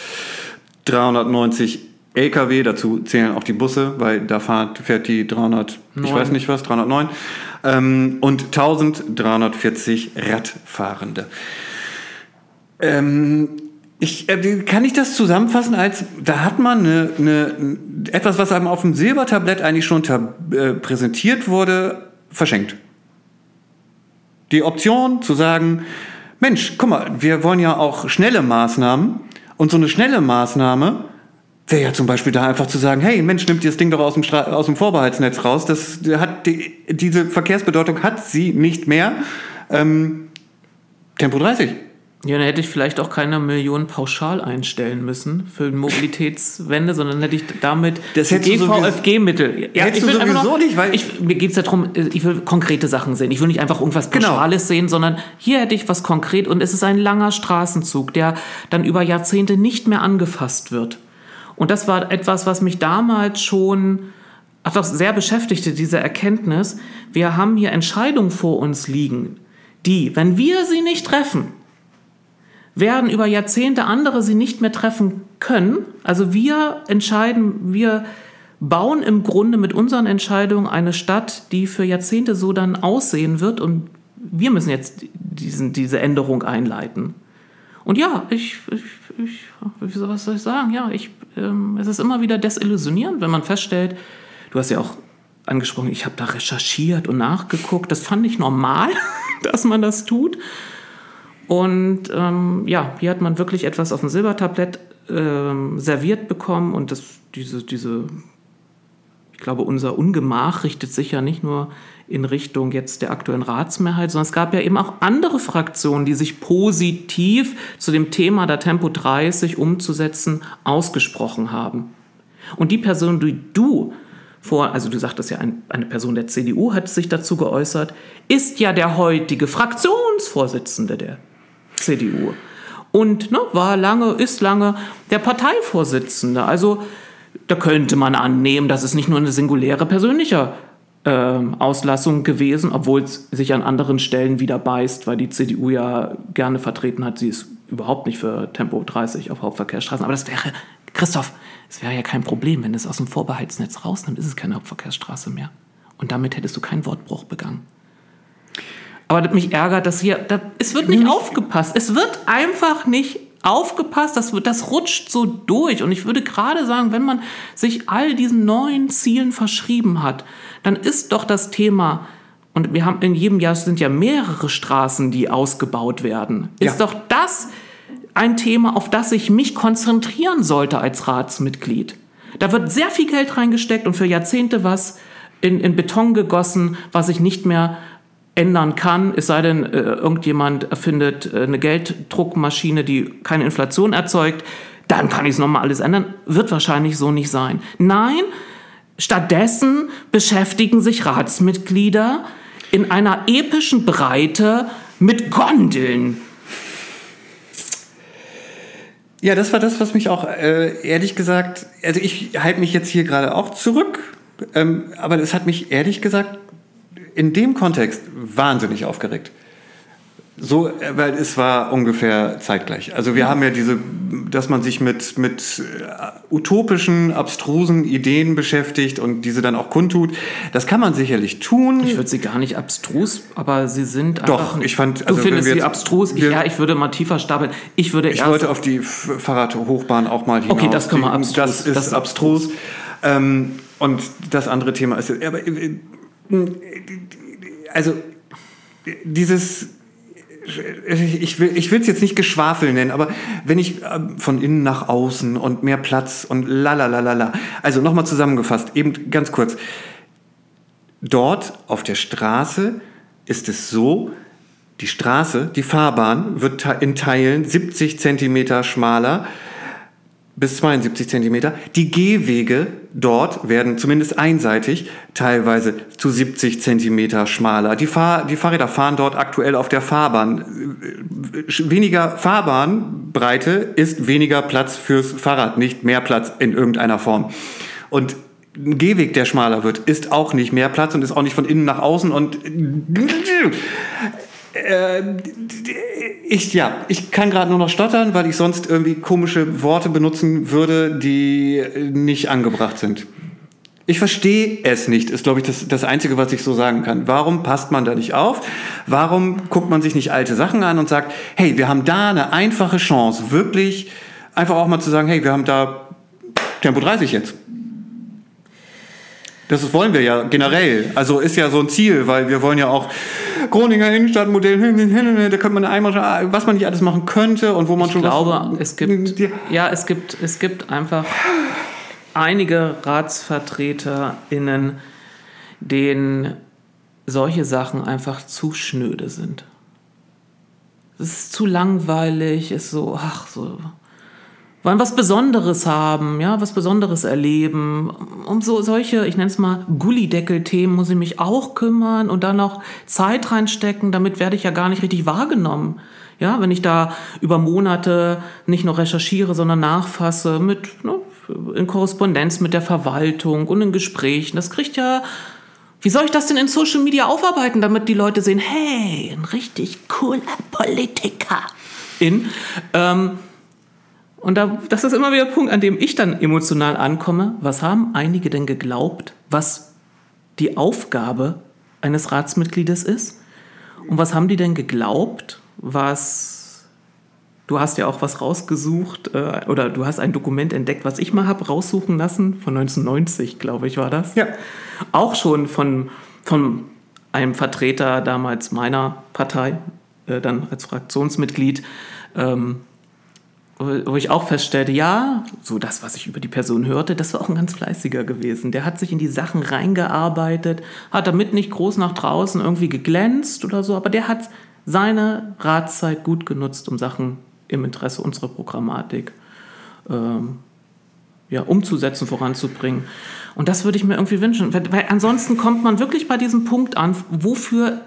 390 LKW, dazu zählen auch die Busse, weil da fährt, fährt die 300, ich Neun. weiß nicht was, 309, ähm, und 1340 Radfahrende. Ähm, ich, äh, kann ich das zusammenfassen als, da hat man eine, eine, etwas, was einem auf dem Silbertablett eigentlich schon äh, präsentiert wurde, verschenkt. Die Option zu sagen, Mensch, guck mal, wir wollen ja auch schnelle Maßnahmen und so eine schnelle Maßnahme wäre ja zum Beispiel da einfach zu sagen, hey Mensch, nimmt ihr das Ding doch aus dem, Stra aus dem Vorbehaltsnetz raus, das hat die, diese Verkehrsbedeutung hat sie nicht mehr. Ähm, Tempo 30. Ja, dann hätte ich vielleicht auch keine Millionen pauschal einstellen müssen für Mobilitätswende, sondern hätte ich damit Das GVFG-Mittel. Ja, Hättest ich will sowieso nicht, weil- ich, mir geht es darum, ich will konkrete Sachen sehen. Ich will nicht einfach irgendwas Genau. Pauschales sehen, sondern hier hätte ich was konkret und es ist ein langer Straßenzug, der dann über Jahrzehnte nicht mehr angefasst wird. Und das war etwas, was mich damals schon einfach sehr beschäftigte, diese Erkenntnis. Wir haben hier Entscheidungen vor uns liegen, die, wenn wir sie nicht treffen, werden über Jahrzehnte andere sie nicht mehr treffen können. Also wir entscheiden, wir bauen im Grunde mit unseren Entscheidungen eine Stadt, die für Jahrzehnte so dann aussehen wird und wir müssen jetzt diesen, diese Änderung einleiten. Und ja, ich, ich, ich was soll ich sagen? Ja, ich, ähm, es ist immer wieder desillusionierend, wenn man feststellt, du hast ja auch angesprochen, ich habe da recherchiert und nachgeguckt. Das fand ich normal, dass man das tut. Und ähm, ja, hier hat man wirklich etwas auf dem Silbertablett ähm, serviert bekommen und das, diese, diese, ich glaube, unser Ungemach richtet sich ja nicht nur in Richtung jetzt der aktuellen Ratsmehrheit, sondern es gab ja eben auch andere Fraktionen, die sich positiv zu dem Thema der Tempo 30 umzusetzen ausgesprochen haben. Und die Person, die du vor, also du sagtest ja, ein, eine Person der CDU hat sich dazu geäußert, ist ja der heutige Fraktionsvorsitzende der CDU. Und ne, war lange, ist lange der Parteivorsitzende. Also da könnte man annehmen, dass es nicht nur eine singuläre persönliche äh, Auslassung gewesen, obwohl es sich an anderen Stellen wieder beißt, weil die CDU ja gerne vertreten hat, sie ist überhaupt nicht für Tempo 30 auf Hauptverkehrsstraßen. Aber das wäre, Christoph, es wäre ja kein Problem, wenn es aus dem Vorbehaltsnetz rausnimmt, ist es keine Hauptverkehrsstraße mehr. Und damit hättest du keinen Wortbruch begangen. Aber mich ärgert, dass hier, da, es wird nicht aufgepasst. Es wird einfach nicht aufgepasst, das, das rutscht so durch. Und ich würde gerade sagen, wenn man sich all diesen neuen Zielen verschrieben hat, dann ist doch das Thema, und wir haben in jedem Jahr sind ja mehrere Straßen, die ausgebaut werden, ist ja. doch das ein Thema, auf das ich mich konzentrieren sollte als Ratsmitglied. Da wird sehr viel Geld reingesteckt und für Jahrzehnte was in, in Beton gegossen, was ich nicht mehr ändern kann, es sei denn, äh, irgendjemand erfindet äh, eine Gelddruckmaschine, die keine Inflation erzeugt, dann kann ich es nochmal alles ändern. Wird wahrscheinlich so nicht sein. Nein, stattdessen beschäftigen sich Ratsmitglieder in einer epischen Breite mit Gondeln. Ja, das war das, was mich auch äh, ehrlich gesagt, also ich halte mich jetzt hier gerade auch zurück, ähm, aber es hat mich ehrlich gesagt in dem Kontext wahnsinnig aufgeregt. So, weil es war ungefähr zeitgleich. Also wir haben ja diese, dass man sich mit, mit äh, utopischen, abstrusen Ideen beschäftigt und diese dann auch kundtut. Das kann man sicherlich tun. Ich würde sie gar nicht abstrus, aber sie sind. Doch, ich fand... Also du findest sie abstrus? Ich, ja, ich würde mal tiefer stapeln. Ich würde Ich wollte auf die Fahrradhochbahn auch mal hinaus. Okay, das können wir abstrus. Das ist, das ist abstrus. Ähm, und das andere Thema ist... Aber, äh, also dieses ich will ich es jetzt nicht Geschwafel nennen, aber wenn ich ähm, von innen nach außen und mehr Platz und la Also nochmal zusammengefasst, eben ganz kurz. Dort auf der Straße ist es so, die Straße, die Fahrbahn wird in Teilen 70 Zentimeter schmaler bis 72 Zentimeter. Die Gehwege dort werden zumindest einseitig teilweise zu 70 Zentimeter schmaler. Die, Fahr die Fahrräder fahren dort aktuell auf der Fahrbahn. Weniger Fahrbahnbreite ist weniger Platz fürs Fahrrad, nicht mehr Platz in irgendeiner Form. Und ein Gehweg, der schmaler wird, ist auch nicht mehr Platz und ist auch nicht von innen nach außen und äh, ich, ja, ich kann gerade nur noch stottern, weil ich sonst irgendwie komische Worte benutzen würde, die nicht angebracht sind. Ich verstehe es nicht, ist, glaube ich, das, das Einzige, was ich so sagen kann. Warum passt man da nicht auf? Warum guckt man sich nicht alte Sachen an und sagt, hey, wir haben da eine einfache Chance, wirklich einfach auch mal zu sagen, hey, wir haben da Tempo 30 jetzt. Das wollen wir ja generell. Also ist ja so ein Ziel, weil wir wollen ja auch Groninger Innenstadtmodell, da könnte man einmal, was man nicht alles machen könnte und wo man ich schon. Ich glaube, es gibt, ja, es gibt, es gibt einfach einige RatsvertreterInnen, denen solche Sachen einfach zu schnöde sind. Es ist zu langweilig, ist so, ach, so wollen was Besonderes haben, ja, was Besonderes erleben. Um so solche, ich nenne es mal Gullideckel-Themen muss ich mich auch kümmern und dann noch Zeit reinstecken, damit werde ich ja gar nicht richtig wahrgenommen. Ja, wenn ich da über Monate nicht nur recherchiere, sondern nachfasse mit, ne, in Korrespondenz mit der Verwaltung und in Gesprächen, das kriegt ja, wie soll ich das denn in Social Media aufarbeiten, damit die Leute sehen, hey, ein richtig cooler Politiker. In, ähm, und da, das ist immer wieder der Punkt, an dem ich dann emotional ankomme. Was haben einige denn geglaubt, was die Aufgabe eines Ratsmitgliedes ist? Und was haben die denn geglaubt, was Du hast ja auch was rausgesucht äh, oder du hast ein Dokument entdeckt, was ich mal habe raussuchen lassen, von 1990, glaube ich, war das. Ja. Auch schon von, von einem Vertreter damals meiner Partei, äh, dann als Fraktionsmitglied. Ähm, wo ich auch feststellte, ja, so das, was ich über die Person hörte, das war auch ein ganz fleißiger gewesen. Der hat sich in die Sachen reingearbeitet, hat damit nicht groß nach draußen irgendwie geglänzt oder so, aber der hat seine Ratszeit gut genutzt, um Sachen im Interesse unserer Programmatik ähm, ja, umzusetzen, voranzubringen. Und das würde ich mir irgendwie wünschen. Weil, weil ansonsten kommt man wirklich bei diesem Punkt an, wofür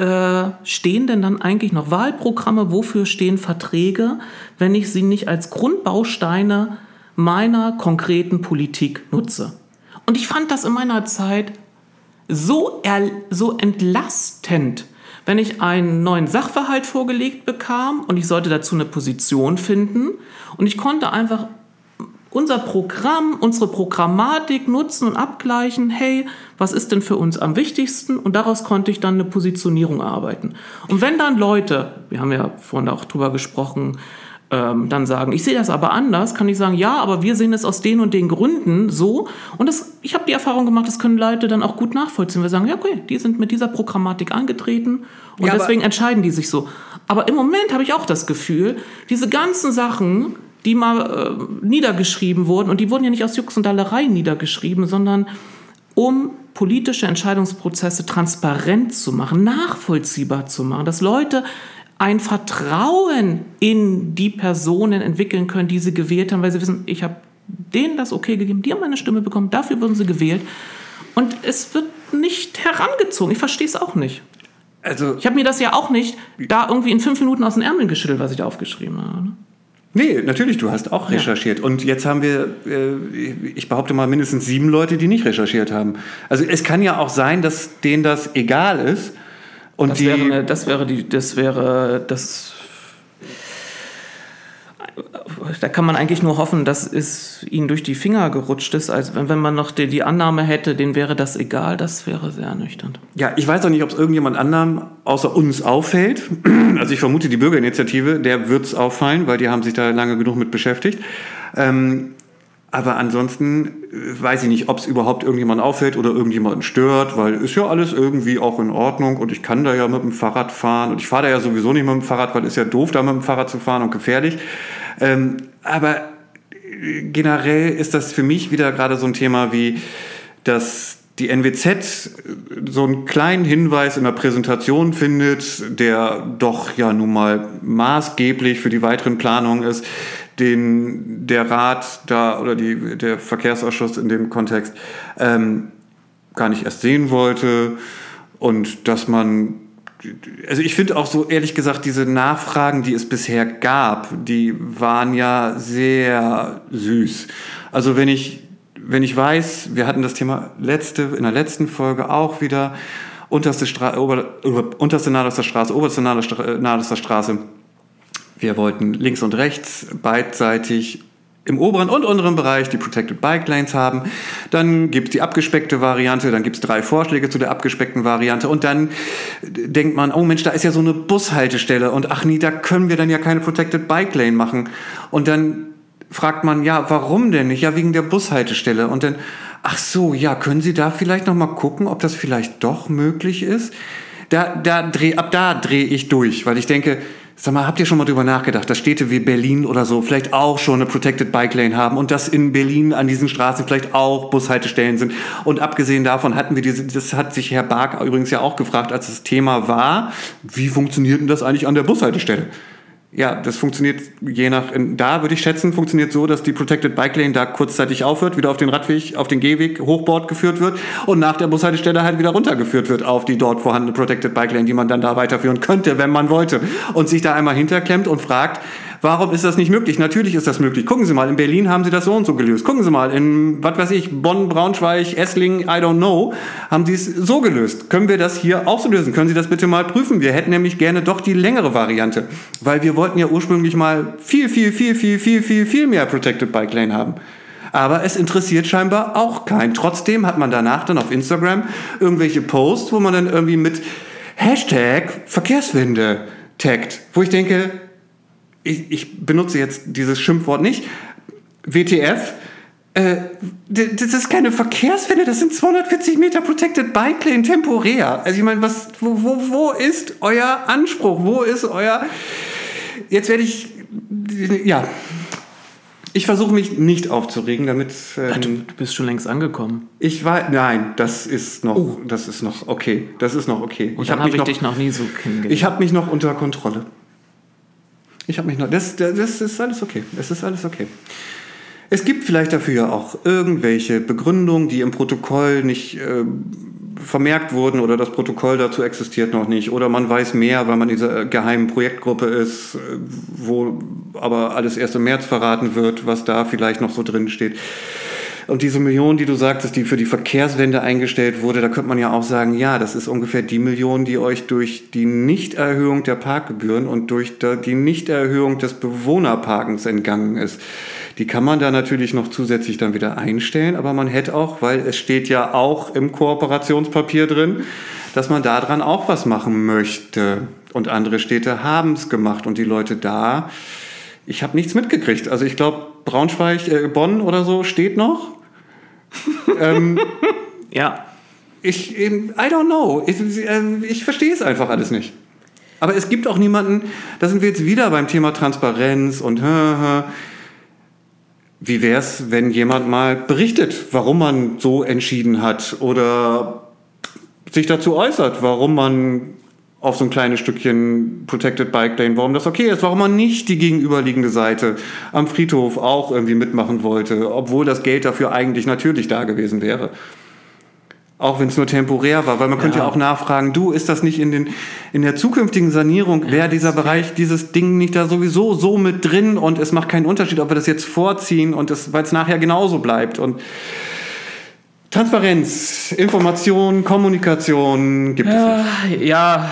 äh, stehen denn dann eigentlich noch Wahlprogramme, wofür stehen Verträge, wenn ich sie nicht als Grundbausteine meiner konkreten Politik nutze. Und ich fand das in meiner Zeit so, so entlastend, wenn ich einen neuen Sachverhalt vorgelegt bekam und ich sollte dazu eine Position finden und ich konnte einfach unser Programm, unsere Programmatik nutzen und abgleichen, hey, was ist denn für uns am wichtigsten? Und daraus konnte ich dann eine Positionierung erarbeiten. Und wenn dann Leute, wir haben ja vorhin auch drüber gesprochen, ähm, dann sagen, ich sehe das aber anders, kann ich sagen, ja, aber wir sehen es aus den und den Gründen so. Und das, ich habe die Erfahrung gemacht, das können Leute dann auch gut nachvollziehen. Wir sagen, ja, okay, die sind mit dieser Programmatik angetreten und ja, deswegen entscheiden die sich so. Aber im Moment habe ich auch das Gefühl, diese ganzen Sachen, die mal äh, niedergeschrieben wurden, und die wurden ja nicht aus Jux und Dallerei niedergeschrieben, sondern um politische Entscheidungsprozesse transparent zu machen, nachvollziehbar zu machen, dass Leute ein Vertrauen in die Personen entwickeln können, die sie gewählt haben, weil sie wissen, ich habe denen das okay gegeben, die haben meine Stimme bekommen, dafür wurden sie gewählt. Und es wird nicht herangezogen. Ich verstehe es auch nicht. Also, ich habe mir das ja auch nicht da irgendwie in fünf Minuten aus den Ärmeln geschüttelt, was ich da aufgeschrieben habe. Ne? Nee, natürlich, du hast auch recherchiert. Ja. Und jetzt haben wir, äh, ich behaupte mal, mindestens sieben Leute, die nicht recherchiert haben. Also es kann ja auch sein, dass denen das egal ist. Und das, die, wäre, das wäre die, das wäre das da kann man eigentlich nur hoffen, dass es ihnen durch die Finger gerutscht ist. Also wenn, man noch die, die Annahme hätte, denen wäre das egal, das wäre sehr ernüchternd. Ja, ich weiß auch nicht, ob es irgendjemand anderem außer uns auffällt. Also ich vermute, die Bürgerinitiative, der wird es auffallen, weil die haben sich da lange genug mit beschäftigt. Ähm, aber ansonsten äh, weiß ich nicht, ob es überhaupt irgendjemand auffällt oder irgendjemanden stört, weil ist ja alles irgendwie auch in Ordnung und ich kann da ja mit dem Fahrrad fahren und ich fahre da ja sowieso nicht mit dem Fahrrad, weil ist ja doof, da mit dem Fahrrad zu fahren und gefährlich. Ähm, aber äh, generell ist das für mich wieder gerade so ein Thema wie, dass die NWZ äh, so einen kleinen Hinweis in der Präsentation findet, der doch ja nun mal maßgeblich für die weiteren Planungen ist, den der Rat da oder die, der Verkehrsausschuss in dem Kontext ähm, gar nicht erst sehen wollte und dass man also ich finde auch so ehrlich gesagt, diese Nachfragen, die es bisher gab, die waren ja sehr süß. Also wenn ich, wenn ich weiß, wir hatten das Thema letzte, in der letzten Folge auch wieder, unterste, Stra Ober, unterste Nadelster Straße, oberste Nadelster Straße. Wir wollten links und rechts beidseitig im oberen und unteren Bereich die Protected Bike Lanes haben. Dann gibt es die abgespeckte Variante, dann gibt es drei Vorschläge zu der abgespeckten Variante und dann denkt man, oh Mensch, da ist ja so eine Bushaltestelle und ach nee, da können wir dann ja keine Protected Bike Lane machen. Und dann fragt man, ja, warum denn nicht? Ja, wegen der Bushaltestelle. Und dann, ach so, ja, können Sie da vielleicht noch mal gucken, ob das vielleicht doch möglich ist? Da, da dreh, ab da drehe ich durch, weil ich denke, Sag mal, habt ihr schon mal drüber nachgedacht, dass Städte wie Berlin oder so vielleicht auch schon eine Protected Bike Lane haben und dass in Berlin an diesen Straßen vielleicht auch Bushaltestellen sind? Und abgesehen davon hatten wir diese, das hat sich Herr Bark übrigens ja auch gefragt, als das Thema war, wie funktioniert denn das eigentlich an der Bushaltestelle? Ja, das funktioniert je nach, da würde ich schätzen, funktioniert so, dass die Protected Bike Lane da kurzzeitig aufhört, wieder auf den Radweg, auf den Gehweg, Hochbord geführt wird und nach der Bushaltestelle halt wieder runtergeführt wird auf die dort vorhandene Protected Bike Lane, die man dann da weiterführen könnte, wenn man wollte. Und sich da einmal hinterklemmt und fragt, Warum ist das nicht möglich? Natürlich ist das möglich. Gucken Sie mal, in Berlin haben sie das so und so gelöst. Gucken Sie mal, in, was weiß ich, Bonn, Braunschweig, Essling, I don't know, haben sie es so gelöst. Können wir das hier auch so lösen? Können Sie das bitte mal prüfen? Wir hätten nämlich gerne doch die längere Variante, weil wir wollten ja ursprünglich mal viel, viel, viel, viel, viel, viel, viel mehr Protected Bike Lane haben. Aber es interessiert scheinbar auch keinen. Trotzdem hat man danach dann auf Instagram irgendwelche Posts, wo man dann irgendwie mit Hashtag Verkehrswende taggt, wo ich denke, ich, ich benutze jetzt dieses Schimpfwort nicht, WTF, äh, das ist keine Verkehrswende, das sind 240 Meter Protected Bike Lane temporär. Also ich meine, was, wo, wo, wo ist euer Anspruch? Wo ist euer... Jetzt werde ich... Ja, ich versuche mich nicht aufzuregen, damit. Ähm, du bist schon längst angekommen. Ich war. Nein, das ist noch. Oh. Das ist noch okay. Das ist noch okay. Und ich habe hab ich noch, dich noch nie so kennengelernt. Ich habe mich noch unter Kontrolle. Ich habe mich noch. Das, das ist alles okay. Das ist alles okay. Es gibt vielleicht dafür auch irgendwelche Begründungen, die im Protokoll nicht äh, vermerkt wurden oder das Protokoll dazu existiert noch nicht. Oder man weiß mehr, weil man in dieser geheimen Projektgruppe ist, äh, wo aber alles erst im März verraten wird, was da vielleicht noch so drin steht. Und diese Million, die du sagtest, die für die Verkehrswende eingestellt wurde, da könnte man ja auch sagen, ja, das ist ungefähr die Million, die euch durch die Nichterhöhung der Parkgebühren und durch die Nichterhöhung des Bewohnerparkens entgangen ist. Die kann man da natürlich noch zusätzlich dann wieder einstellen, aber man hätte auch, weil es steht ja auch im Kooperationspapier drin, dass man daran auch was machen möchte. Und andere Städte haben es gemacht und die Leute da, ich habe nichts mitgekriegt. Also ich glaube, Braunschweig, äh, Bonn oder so steht noch ähm, ja. Ich, I don't know. Ich, ähm, ich verstehe es einfach alles nicht. Aber es gibt auch niemanden, da sind wir jetzt wieder beim Thema Transparenz und wie wäre es, wenn jemand mal berichtet, warum man so entschieden hat oder sich dazu äußert, warum man auf so ein kleines Stückchen Protected Bike Lane, warum das okay ist, warum man nicht die gegenüberliegende Seite am Friedhof auch irgendwie mitmachen wollte, obwohl das Geld dafür eigentlich natürlich da gewesen wäre. Auch wenn es nur temporär war, weil man ja. könnte ja auch nachfragen, du, ist das nicht in, den, in der zukünftigen Sanierung, wäre dieser Bereich, dieses Ding nicht da sowieso so mit drin und es macht keinen Unterschied, ob wir das jetzt vorziehen und weil es nachher genauso bleibt. Und Transparenz, Information, Kommunikation gibt es nicht. Ja,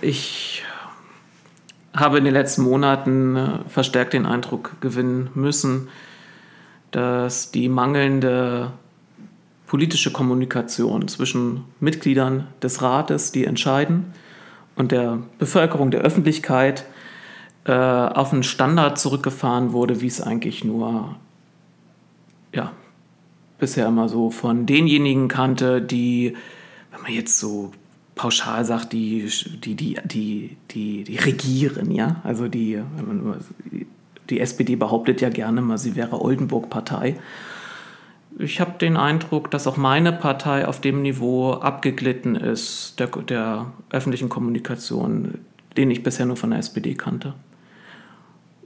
ich habe in den letzten Monaten äh, verstärkt den Eindruck gewinnen müssen, dass die mangelnde politische Kommunikation zwischen Mitgliedern des Rates, die entscheiden, und der Bevölkerung, der Öffentlichkeit äh, auf einen Standard zurückgefahren wurde, wie es eigentlich nur ja, bisher immer so von denjenigen kannte, die, wenn man jetzt so pauschal sagt, die, die, die, die, die, die regieren, ja. Also die, die SPD behauptet ja gerne mal, sie wäre Oldenburg-Partei. Ich habe den Eindruck, dass auch meine Partei auf dem Niveau abgeglitten ist, der, der öffentlichen Kommunikation, den ich bisher nur von der SPD kannte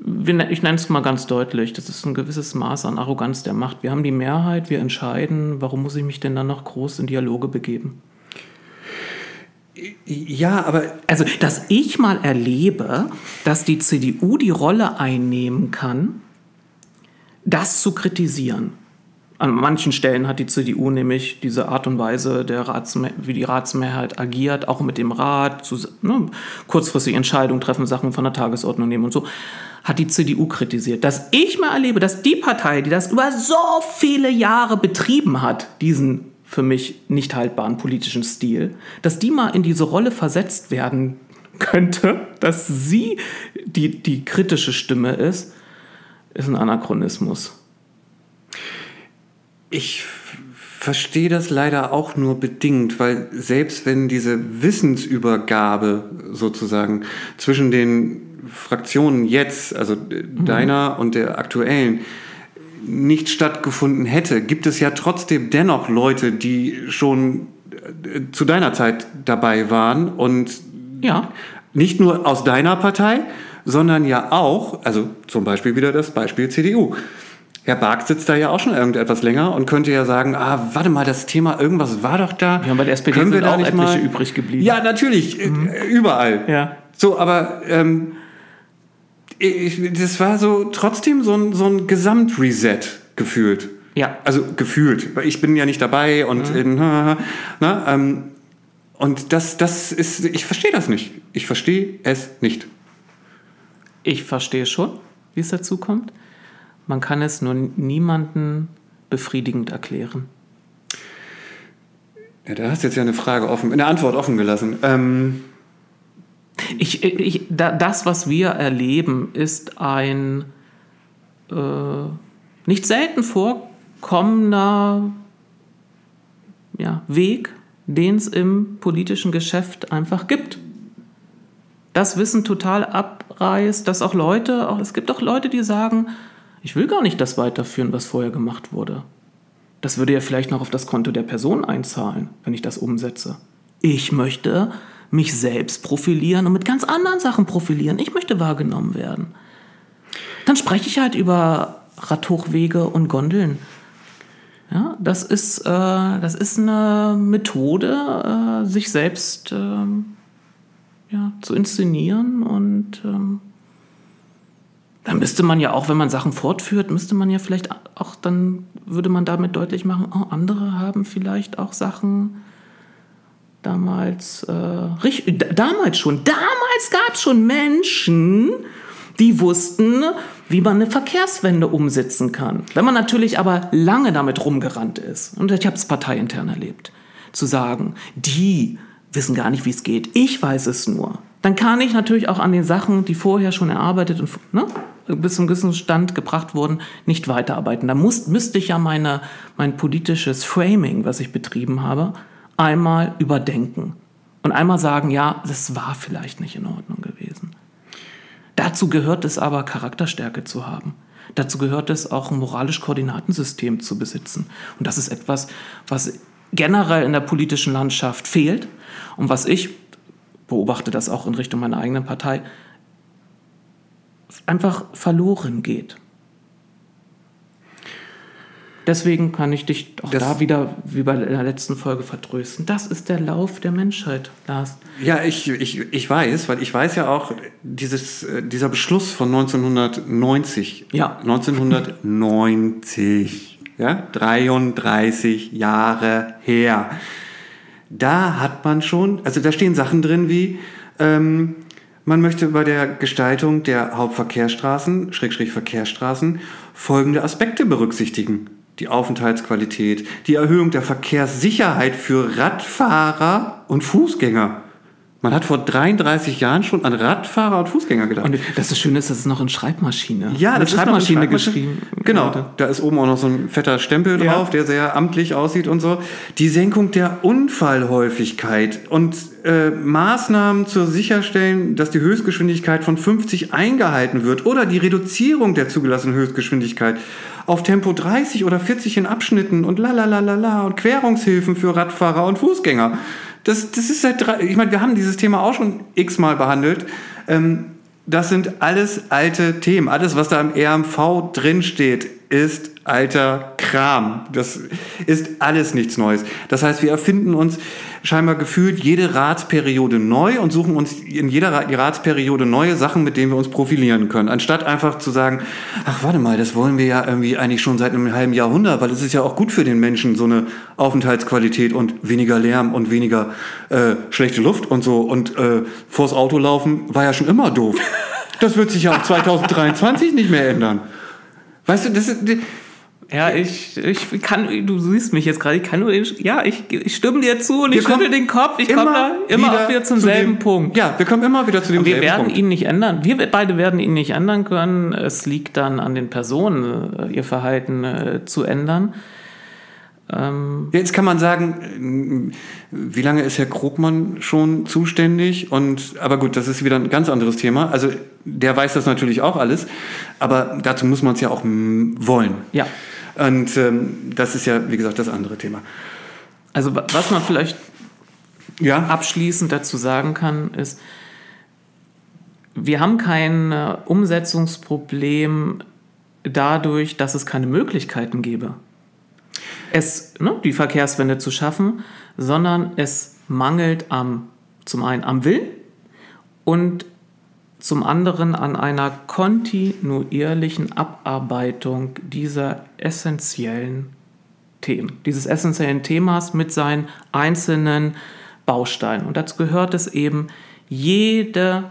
ich nenne es mal ganz deutlich, das ist ein gewisses Maß an Arroganz der Macht. Wir haben die Mehrheit, wir entscheiden, warum muss ich mich denn dann noch groß in Dialoge begeben? Ja, aber. Also, dass ich mal erlebe, dass die CDU die Rolle einnehmen kann, das zu kritisieren. An manchen Stellen hat die CDU nämlich diese Art und Weise, der wie die Ratsmehrheit agiert, auch mit dem Rat, zu, ne, kurzfristig Entscheidungen treffen, Sachen von der Tagesordnung nehmen und so hat die CDU kritisiert. Dass ich mal erlebe, dass die Partei, die das über so viele Jahre betrieben hat, diesen für mich nicht haltbaren politischen Stil, dass die mal in diese Rolle versetzt werden könnte, dass sie die, die kritische Stimme ist, ist ein Anachronismus. Ich verstehe das leider auch nur bedingt, weil selbst wenn diese Wissensübergabe sozusagen zwischen den Fraktionen jetzt, also mhm. deiner und der aktuellen, nicht stattgefunden hätte, gibt es ja trotzdem dennoch Leute, die schon äh, zu deiner Zeit dabei waren und ja. nicht nur aus deiner Partei, sondern ja auch, also zum Beispiel wieder das Beispiel CDU. Herr Bark sitzt da ja auch schon irgendetwas länger und könnte ja sagen, ah, warte mal, das Thema, irgendwas war doch da. Ja, bei der SPD Können sind wir da auch nicht mal übrig geblieben. Ja, natürlich, mhm. überall. Ja. So, aber ähm, ich, das war so trotzdem so ein, so ein Gesamtreset gefühlt. Ja. Also gefühlt. Weil ich bin ja nicht dabei und mhm. in, na, ähm, und das, das ist, ich verstehe das nicht. Ich verstehe es nicht. Ich verstehe schon, wie es dazu kommt. Man kann es nur niemanden befriedigend erklären. Ja, da hast du jetzt ja eine Frage offen, eine Antwort offen gelassen. Ähm, ich, ich, das, was wir erleben, ist ein äh, nicht selten vorkommender ja, Weg, den es im politischen Geschäft einfach gibt. Das Wissen total abreißt, dass auch Leute, auch, es gibt auch Leute, die sagen, ich will gar nicht das weiterführen, was vorher gemacht wurde. Das würde ja vielleicht noch auf das Konto der Person einzahlen, wenn ich das umsetze. Ich möchte mich selbst profilieren und mit ganz anderen Sachen profilieren. Ich möchte wahrgenommen werden. Dann spreche ich halt über Radhochwege und Gondeln. Ja, das ist, äh, das ist eine Methode, äh, sich selbst ähm, ja, zu inszenieren und ähm, dann müsste man ja auch, wenn man Sachen fortführt, müsste man ja vielleicht auch, dann würde man damit deutlich machen, oh, andere haben vielleicht auch Sachen damals, äh, damals schon, damals gab es schon Menschen, die wussten, wie man eine Verkehrswende umsetzen kann. Wenn man natürlich aber lange damit rumgerannt ist, und ich habe es parteiintern erlebt, zu sagen, die wissen gar nicht, wie es geht, ich weiß es nur, dann kann ich natürlich auch an den Sachen, die vorher schon erarbeitet und ne, bis zum gewissen Stand gebracht wurden, nicht weiterarbeiten. Da muss, müsste ich ja meine, mein politisches Framing, was ich betrieben habe, einmal überdenken. Und einmal sagen, ja, das war vielleicht nicht in Ordnung gewesen. Dazu gehört es aber, Charakterstärke zu haben. Dazu gehört es auch, ein moralisch Koordinatensystem zu besitzen. Und das ist etwas, was generell in der politischen Landschaft fehlt und was ich beobachte das auch in Richtung meiner eigenen Partei, einfach verloren geht. Deswegen kann ich dich auch das, da wieder, wie bei der letzten Folge, vertrösten. Das ist der Lauf der Menschheit, Lars. Ja, ich, ich, ich weiß, weil ich weiß ja auch, dieses, äh, dieser Beschluss von 1990. Ja. 1990. ja, 33 Jahre her. Da hat man schon, also da stehen Sachen drin wie, ähm, man möchte bei der Gestaltung der Hauptverkehrsstraßen, Schrägstrich Verkehrsstraßen, folgende Aspekte berücksichtigen die Aufenthaltsqualität, die Erhöhung der Verkehrssicherheit für Radfahrer und Fußgänger. Man hat vor 33 Jahren schon an Radfahrer und Fußgänger gedacht. Und das ist schön ist, das ist noch in Schreibmaschine. Ja, das Schreibmaschine, ist noch in Schreibmaschine geschrieben. Genau, da ist oben auch noch so ein fetter Stempel drauf, ja. der sehr amtlich aussieht und so. Die Senkung der Unfallhäufigkeit und äh, Maßnahmen zur Sicherstellen, dass die Höchstgeschwindigkeit von 50 eingehalten wird oder die Reduzierung der zugelassenen Höchstgeschwindigkeit auf Tempo 30 oder 40 in Abschnitten und la la la la la und Querungshilfen für Radfahrer und Fußgänger. Das, das ist seit drei, ich meine, wir haben dieses Thema auch schon x-mal behandelt. Ähm, das sind alles alte Themen. Alles, was da im RMV drinsteht, ist alter Kram. Das ist alles nichts Neues. Das heißt, wir erfinden uns scheinbar gefühlt jede Ratsperiode neu und suchen uns in jeder Ratsperiode neue Sachen, mit denen wir uns profilieren können. Anstatt einfach zu sagen, ach warte mal, das wollen wir ja irgendwie eigentlich schon seit einem halben Jahrhundert, weil es ist ja auch gut für den Menschen, so eine Aufenthaltsqualität und weniger Lärm und weniger äh, schlechte Luft und so. Und äh, vors Auto laufen war ja schon immer doof. Das wird sich ja auch 2023 nicht mehr ändern. Weißt du, das ist, ja, ich, ich kann, du siehst mich jetzt gerade, ich kann nur, ja, ich, ich stimme dir zu und wir ich schüttel den Kopf, ich komme da immer wieder, wieder zum zu selben dem, Punkt. Ja, wir kommen immer wieder zu dem selben Punkt. Wir werden ihn nicht ändern, wir beide werden ihn nicht ändern können, es liegt dann an den Personen, äh, ihr Verhalten äh, zu ändern. Ähm Jetzt kann man sagen, wie lange ist Herr Krogmann schon zuständig? Und, aber gut, das ist wieder ein ganz anderes Thema. Also der weiß das natürlich auch alles, aber dazu muss man es ja auch wollen. Ja. Und ähm, das ist ja, wie gesagt, das andere Thema. Also was man vielleicht ja? abschließend dazu sagen kann, ist, wir haben kein äh, Umsetzungsproblem dadurch, dass es keine Möglichkeiten gäbe, es, ne, die Verkehrswende zu schaffen, sondern es mangelt am, zum einen am Willen und zum anderen an einer kontinuierlichen Abarbeitung dieser essentiellen Themen, dieses essentiellen Themas mit seinen einzelnen Bausteinen. Und dazu gehört es eben, jede,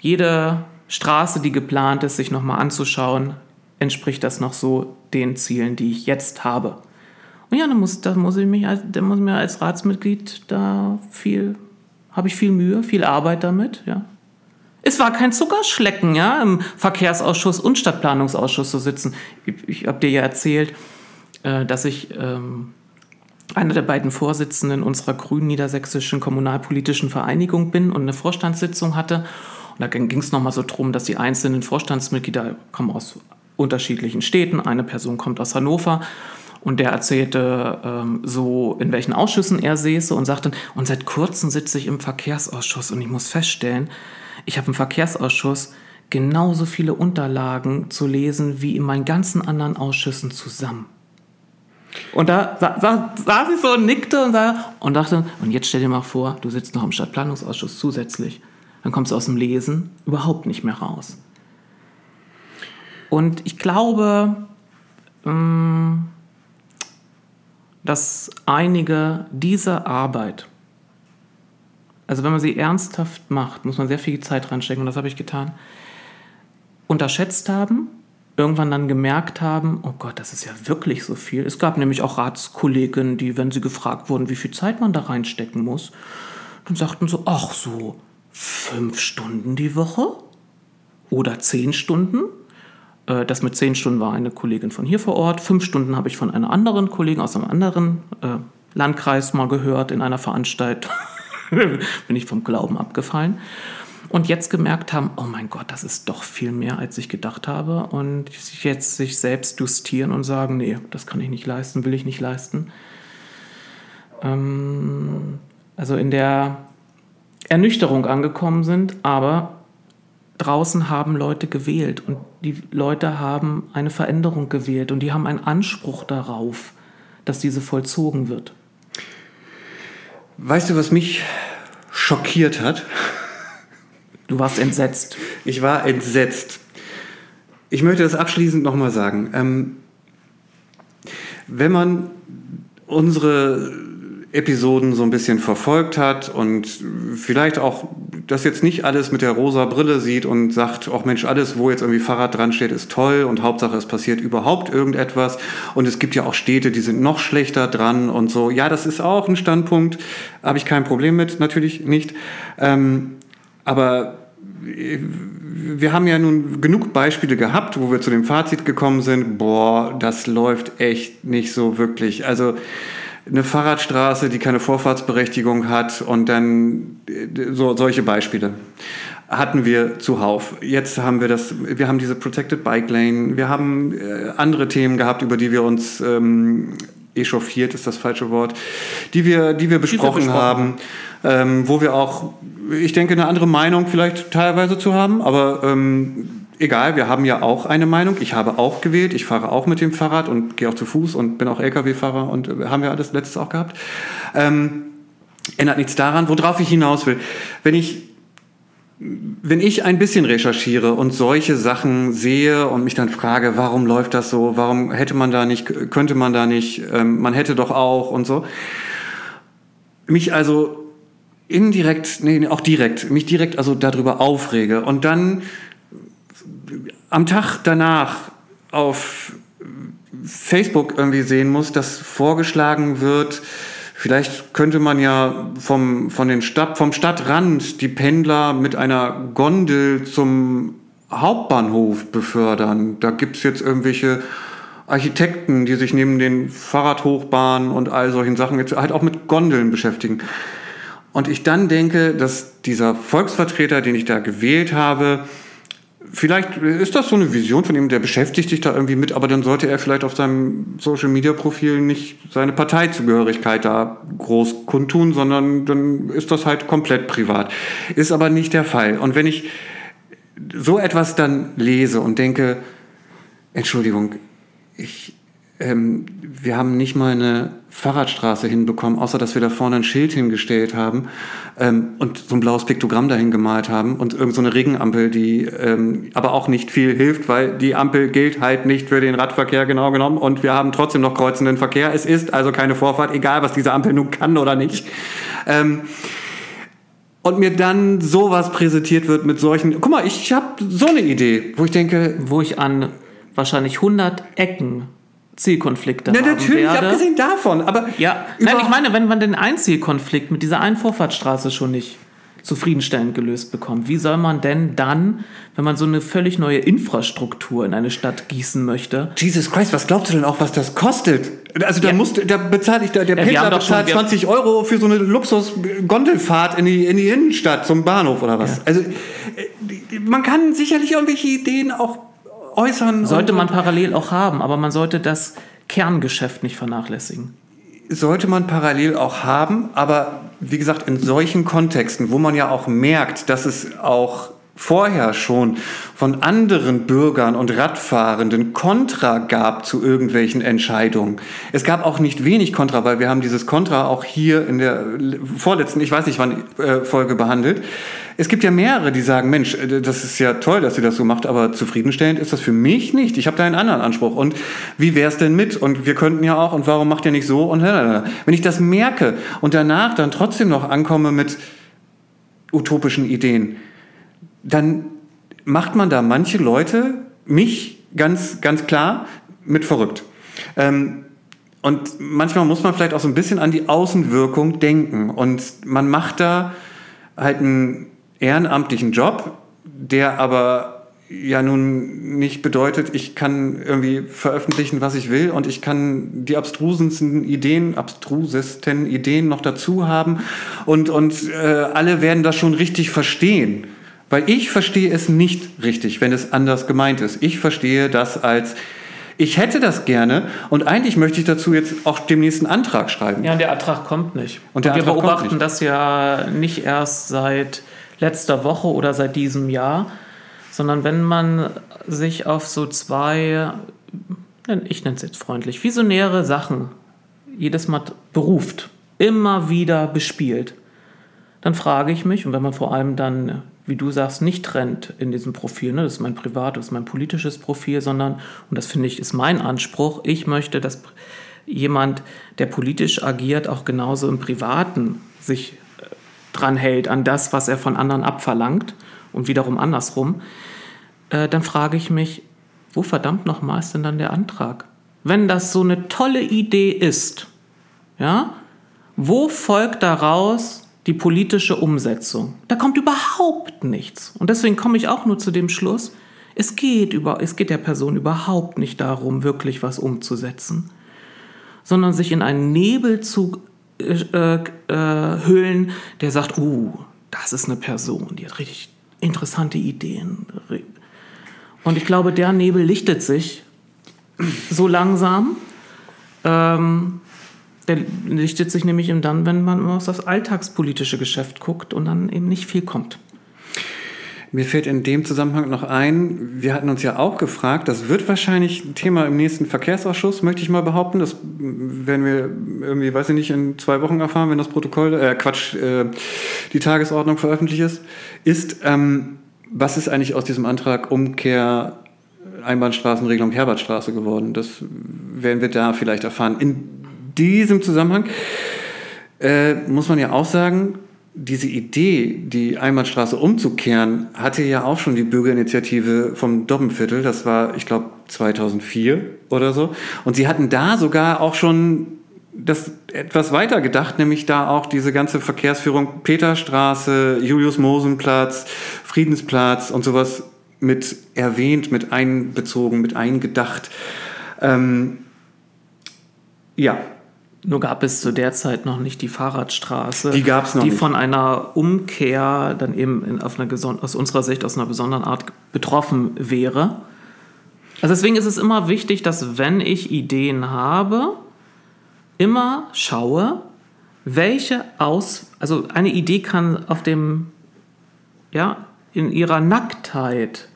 jede Straße, die geplant ist, sich nochmal anzuschauen, entspricht das noch so den Zielen, die ich jetzt habe. Und ja, dann muss, da muss ich mich als, da muss mir als Ratsmitglied da viel, habe ich viel Mühe, viel Arbeit damit, ja. Es war kein Zuckerschlecken, ja, im Verkehrsausschuss und Stadtplanungsausschuss zu sitzen. Ich, ich habe dir ja erzählt, äh, dass ich ähm, einer der beiden Vorsitzenden unserer grünen niedersächsischen kommunalpolitischen Vereinigung bin und eine Vorstandssitzung hatte. Und da ging es nochmal so drum, dass die einzelnen Vorstandsmitglieder kommen aus unterschiedlichen Städten. Eine Person kommt aus Hannover und der erzählte ähm, so, in welchen Ausschüssen er säße und sagte, und seit kurzem sitze ich im Verkehrsausschuss und ich muss feststellen, ich habe im Verkehrsausschuss genauso viele Unterlagen zu lesen wie in meinen ganzen anderen Ausschüssen zusammen. Und da sa sa saß ich so und nickte und, sah, und dachte, und jetzt stell dir mal vor, du sitzt noch im Stadtplanungsausschuss zusätzlich. Dann kommst du aus dem Lesen überhaupt nicht mehr raus. Und ich glaube, ähm, dass einige diese Arbeit, also wenn man sie ernsthaft macht, muss man sehr viel Zeit reinstecken, und das habe ich getan, unterschätzt haben, irgendwann dann gemerkt haben, oh Gott, das ist ja wirklich so viel. Es gab nämlich auch Ratskollegen, die, wenn sie gefragt wurden, wie viel Zeit man da reinstecken muss, dann sagten so, ach so, fünf Stunden die Woche oder zehn Stunden. Äh, das mit zehn Stunden war eine Kollegin von hier vor Ort. Fünf Stunden habe ich von einer anderen Kollegin aus einem anderen äh, Landkreis mal gehört in einer Veranstaltung. Bin ich vom Glauben abgefallen und jetzt gemerkt haben, oh mein Gott, das ist doch viel mehr, als ich gedacht habe. Und jetzt sich selbst justieren und sagen, nee, das kann ich nicht leisten, will ich nicht leisten. Ähm, also in der Ernüchterung angekommen sind, aber draußen haben Leute gewählt und die Leute haben eine Veränderung gewählt und die haben einen Anspruch darauf, dass diese vollzogen wird. Weißt du, was mich schockiert hat? Du warst entsetzt. Ich war entsetzt. Ich möchte das abschließend nochmal sagen. Ähm, wenn man unsere Episoden so ein bisschen verfolgt hat und vielleicht auch das jetzt nicht alles mit der rosa Brille sieht und sagt, auch Mensch, alles, wo jetzt irgendwie Fahrrad dran steht, ist toll und Hauptsache es passiert überhaupt irgendetwas und es gibt ja auch Städte, die sind noch schlechter dran und so. Ja, das ist auch ein Standpunkt, habe ich kein Problem mit, natürlich nicht. Ähm, aber wir haben ja nun genug Beispiele gehabt, wo wir zu dem Fazit gekommen sind, boah, das läuft echt nicht so wirklich. Also eine Fahrradstraße, die keine Vorfahrtsberechtigung hat und dann so, solche Beispiele hatten wir zuhauf. Jetzt haben wir das, wir haben diese Protected Bike Lane, wir haben äh, andere Themen gehabt, über die wir uns ähm, echauffiert ist das falsche Wort, die wir, die wir besprochen, besprochen. haben ähm, wo wir auch, ich denke, eine andere Meinung vielleicht teilweise zu haben, aber ähm, egal, wir haben ja auch eine Meinung. Ich habe auch gewählt, ich fahre auch mit dem Fahrrad und gehe auch zu Fuß und bin auch Lkw-Fahrer und äh, haben wir alles letztes auch gehabt. Ähm, ändert nichts daran, worauf ich hinaus will. Wenn ich wenn ich ein bisschen recherchiere und solche Sachen sehe und mich dann frage, warum läuft das so, warum hätte man da nicht, könnte man da nicht, ähm, man hätte doch auch und so, mich also indirekt, nee, auch direkt, mich direkt also darüber aufrege und dann am Tag danach auf Facebook irgendwie sehen muss, dass vorgeschlagen wird, vielleicht könnte man ja vom, von den Stadt, vom Stadtrand die Pendler mit einer Gondel zum Hauptbahnhof befördern. Da gibt's jetzt irgendwelche Architekten, die sich neben den Fahrradhochbahnen und all solchen Sachen jetzt halt auch mit Gondeln beschäftigen. Und ich dann denke, dass dieser Volksvertreter, den ich da gewählt habe, vielleicht ist das so eine Vision von ihm, der beschäftigt sich da irgendwie mit, aber dann sollte er vielleicht auf seinem Social Media Profil nicht seine Parteizugehörigkeit da groß kundtun, sondern dann ist das halt komplett privat. Ist aber nicht der Fall. Und wenn ich so etwas dann lese und denke, Entschuldigung, ich, ähm, wir haben nicht mal eine Fahrradstraße hinbekommen, außer dass wir da vorne ein Schild hingestellt haben ähm, und so ein blaues Piktogramm dahin gemalt haben und irgend so Regenampel, die ähm, aber auch nicht viel hilft, weil die Ampel gilt halt nicht für den Radverkehr genau genommen und wir haben trotzdem noch kreuzenden Verkehr. Es ist also keine Vorfahrt, egal was diese Ampel nun kann oder nicht. Ähm, und mir dann sowas präsentiert wird mit solchen, guck mal, ich habe so eine Idee, wo ich denke, wo ich an wahrscheinlich 100 Ecken Zielkonflikte ja, haben natürlich, werde. abgesehen davon. Aber ja, nein, ich meine, wenn man den Einzielkonflikt mit dieser einen Vorfahrtsstraße schon nicht zufriedenstellend gelöst bekommt, wie soll man denn dann, wenn man so eine völlig neue Infrastruktur in eine Stadt gießen möchte? Jesus Christ, was glaubst du denn auch, was das kostet? Also da ja. muss, da bezahle ich, da, der ja, Pendler bezahlt schon, 20 Euro für so eine Luxus-Gondelfahrt in die, in die Innenstadt zum Bahnhof oder was? Ja. Also äh, man kann sicherlich irgendwelche Ideen auch äußern. Sollte man parallel auch haben, aber man sollte das Kerngeschäft nicht vernachlässigen. Sollte man parallel auch haben, aber wie gesagt, in solchen Kontexten, wo man ja auch merkt, dass es auch vorher schon von anderen Bürgern und Radfahrenden Kontra gab zu irgendwelchen Entscheidungen. Es gab auch nicht wenig Kontra, weil wir haben dieses Kontra auch hier in der vorletzten, ich weiß nicht wann, äh, Folge behandelt. Es gibt ja mehrere, die sagen, Mensch, äh, das ist ja toll, dass sie das so macht, aber zufriedenstellend ist das für mich nicht. Ich habe da einen anderen Anspruch. Und wie wäre es denn mit? Und wir könnten ja auch, und warum macht ihr nicht so? Und wenn ich das merke und danach dann trotzdem noch ankomme mit utopischen Ideen, dann macht man da manche Leute, mich ganz, ganz klar, mit verrückt. Ähm, und manchmal muss man vielleicht auch so ein bisschen an die Außenwirkung denken. Und man macht da halt einen ehrenamtlichen Job, der aber ja nun nicht bedeutet, ich kann irgendwie veröffentlichen, was ich will und ich kann die abstrusesten Ideen, abstrusesten Ideen noch dazu haben und, und äh, alle werden das schon richtig verstehen. Weil ich verstehe es nicht richtig, wenn es anders gemeint ist. Ich verstehe das als, ich hätte das gerne und eigentlich möchte ich dazu jetzt auch dem nächsten Antrag schreiben. Ja, und der Antrag kommt nicht. Und der wir beobachten das ja nicht erst seit letzter Woche oder seit diesem Jahr, sondern wenn man sich auf so zwei, ich nenne es jetzt freundlich, visionäre Sachen jedes Mal beruft, immer wieder bespielt, dann frage ich mich, und wenn man vor allem dann, wie du sagst, nicht trennt in diesem Profil, ne, das ist mein privat, das ist mein politisches Profil, sondern, und das finde ich, ist mein Anspruch, ich möchte, dass jemand, der politisch agiert, auch genauso im Privaten sich äh, dran hält an das, was er von anderen abverlangt und wiederum andersrum, äh, dann frage ich mich, wo verdammt nochmal ist denn dann der Antrag? Wenn das so eine tolle Idee ist, ja, wo folgt daraus die politische Umsetzung? Da kommt überhaupt nichts. Und deswegen komme ich auch nur zu dem Schluss, es geht, über, es geht der Person überhaupt nicht darum, wirklich was umzusetzen, sondern sich in einen Nebel zu äh, äh, hüllen, der sagt, uh, das ist eine Person, die hat richtig interessante Ideen. Und ich glaube, der Nebel lichtet sich so langsam. Ähm, der lichtet sich nämlich eben dann, wenn man auf das alltagspolitische Geschäft guckt und dann eben nicht viel kommt. Mir fällt in dem Zusammenhang noch ein, wir hatten uns ja auch gefragt, das wird wahrscheinlich ein Thema im nächsten Verkehrsausschuss, möchte ich mal behaupten. Das werden wir irgendwie, weiß ich nicht, in zwei Wochen erfahren, wenn das Protokoll, äh, Quatsch, äh, die Tagesordnung veröffentlicht ist. Ist, ähm, was ist eigentlich aus diesem Antrag Umkehr Einbahnstraßenregelung Herbertstraße geworden? Das werden wir da vielleicht erfahren. In diesem Zusammenhang äh, muss man ja auch sagen, diese Idee, die Einbahnstraße umzukehren, hatte ja auch schon die Bürgerinitiative vom Dobbenviertel. Das war, ich glaube, 2004 oder so. Und sie hatten da sogar auch schon das etwas weiter gedacht, nämlich da auch diese ganze Verkehrsführung Peterstraße, Julius-Mosen-Platz, Friedensplatz und sowas mit erwähnt, mit einbezogen, mit eingedacht. Ähm, ja, nur gab es zu der Zeit noch nicht die Fahrradstraße, Die gab's noch die nicht. von einer Umkehr dann eben in, auf eine, geson- aus unserer Sicht aus einer besonderen Art betroffen wäre. Also deswegen ist es immer wichtig, dass wenn ich Ideen habe, immer schaue, welche aus, also eine Idee kann auf dem, ja, in ihrer Nacktheit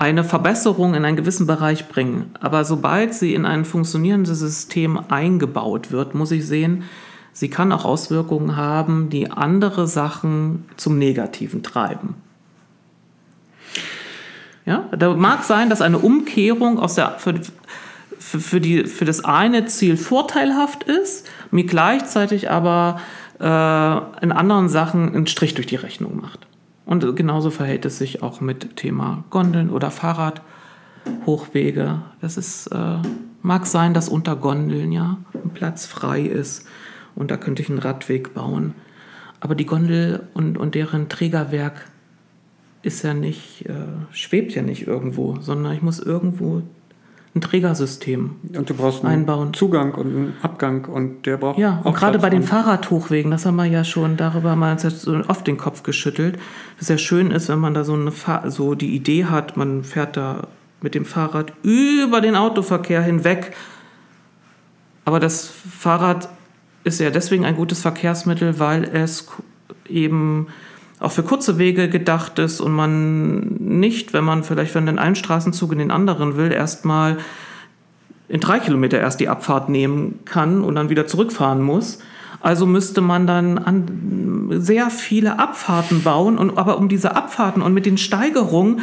eine Verbesserung in einen gewissen Bereich bringen. Aber sobald sie in ein funktionierendes System eingebaut wird, muss ich sehen, sie kann auch Auswirkungen haben, die andere Sachen zum Negativen treiben. Ja, da mag sein, dass eine Umkehrung aus der, für, für, die, für das eine Ziel vorteilhaft ist, mir gleichzeitig aber äh, in anderen Sachen einen Strich durch die Rechnung macht. Und genauso verhält es sich auch mit Thema Gondeln oder Fahrradhochwege. Das ist, äh, mag sein, dass unter Gondeln ja ein Platz frei ist und da könnte ich einen Radweg bauen. Aber die Gondel und, und deren Trägerwerk ist ja nicht, äh, schwebt ja nicht irgendwo, sondern ich muss irgendwo ein Trägersystem und du brauchst einen Einbauen. Zugang und einen Abgang und der braucht Ja, und gerade bei den Fahrradhochwegen, das haben wir ja schon, darüber jetzt so oft den Kopf geschüttelt, dass ja schön ist, wenn man da so, eine Fahr so die Idee hat, man fährt da mit dem Fahrrad über den Autoverkehr hinweg. Aber das Fahrrad ist ja deswegen ein gutes Verkehrsmittel, weil es eben auch für kurze Wege gedacht ist und man nicht, wenn man vielleicht von den einen Straßenzug in den anderen will, erstmal in drei Kilometer erst die Abfahrt nehmen kann und dann wieder zurückfahren muss. Also müsste man dann an sehr viele Abfahrten bauen. Und, aber um diese Abfahrten und mit den Steigerungen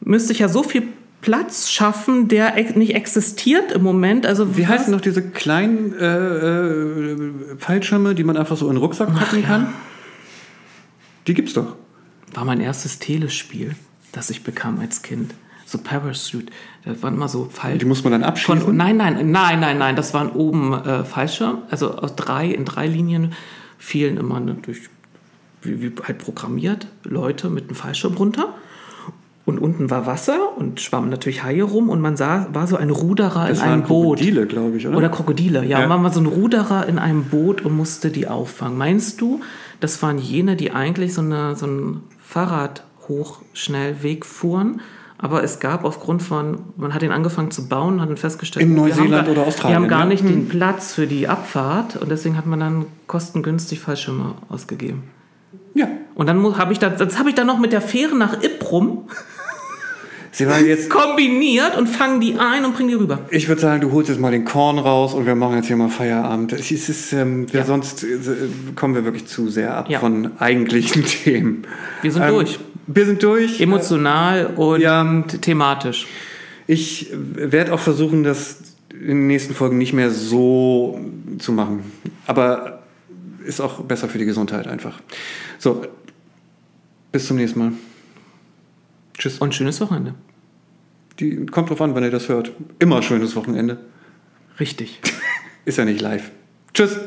müsste ich ja so viel Platz schaffen, der nicht existiert im Moment. Also Wie heißen noch diese kleinen äh, äh, Fallschirme, die man einfach so in den Rucksack packen ja. kann? Die gibt's doch. War mein erstes Telespiel, das ich bekam als Kind. So Parachute. Das waren immer so Fall. Die muss man dann abschießen? Von, nein, nein, nein, nein, nein. Das waren oben äh, Fallschirm. Also aus drei, in drei Linien fielen immer ne, durch, wie, wie halt programmiert, Leute mit einem Fallschirm runter. Und unten war Wasser und schwammen natürlich Haie rum und man sah, war so ein Ruderer das in einem Boot. Krokodile, glaube ich, oder? Oder Krokodile, ja. Ja. Man war so ein Ruderer in einem Boot und musste die auffangen. Meinst du, das waren jene, die eigentlich so, eine, so einen Fahrradhochschnellweg fuhren? Aber es gab aufgrund von, man hat ihn angefangen zu bauen, hat dann festgestellt, In wir haben Neuseeland gar- oder Wir Australien, haben gar nicht Hm. den Platz für die Abfahrt und deswegen hat man dann kostengünstig Fallschirme ausgegeben. ja. Und dann habe ich da, habe ich dann noch mit der Fähre nach Ipprum Sie waren jetzt. kombiniert und fangen die ein und bringen die rüber. Ich würde sagen, du holst jetzt mal den Korn raus und wir machen jetzt hier mal Feierabend. Es ist, ähm, Ja. sonst äh, kommen wir wirklich zu sehr ab Ja. von eigentlichen Themen. Wir sind Ähm, durch. Wir sind durch. Emotional und Ja. thematisch. Ich werde auch versuchen, das in den nächsten Folgen nicht mehr so zu machen. Aber ist auch besser für die Gesundheit einfach. So, bis zum nächsten Mal. Tschüss. Und schönes Wochenende. Die, kommt drauf an, wann ihr das hört. Immer schönes Wochenende. Richtig. Ist ja nicht live. Tschüss.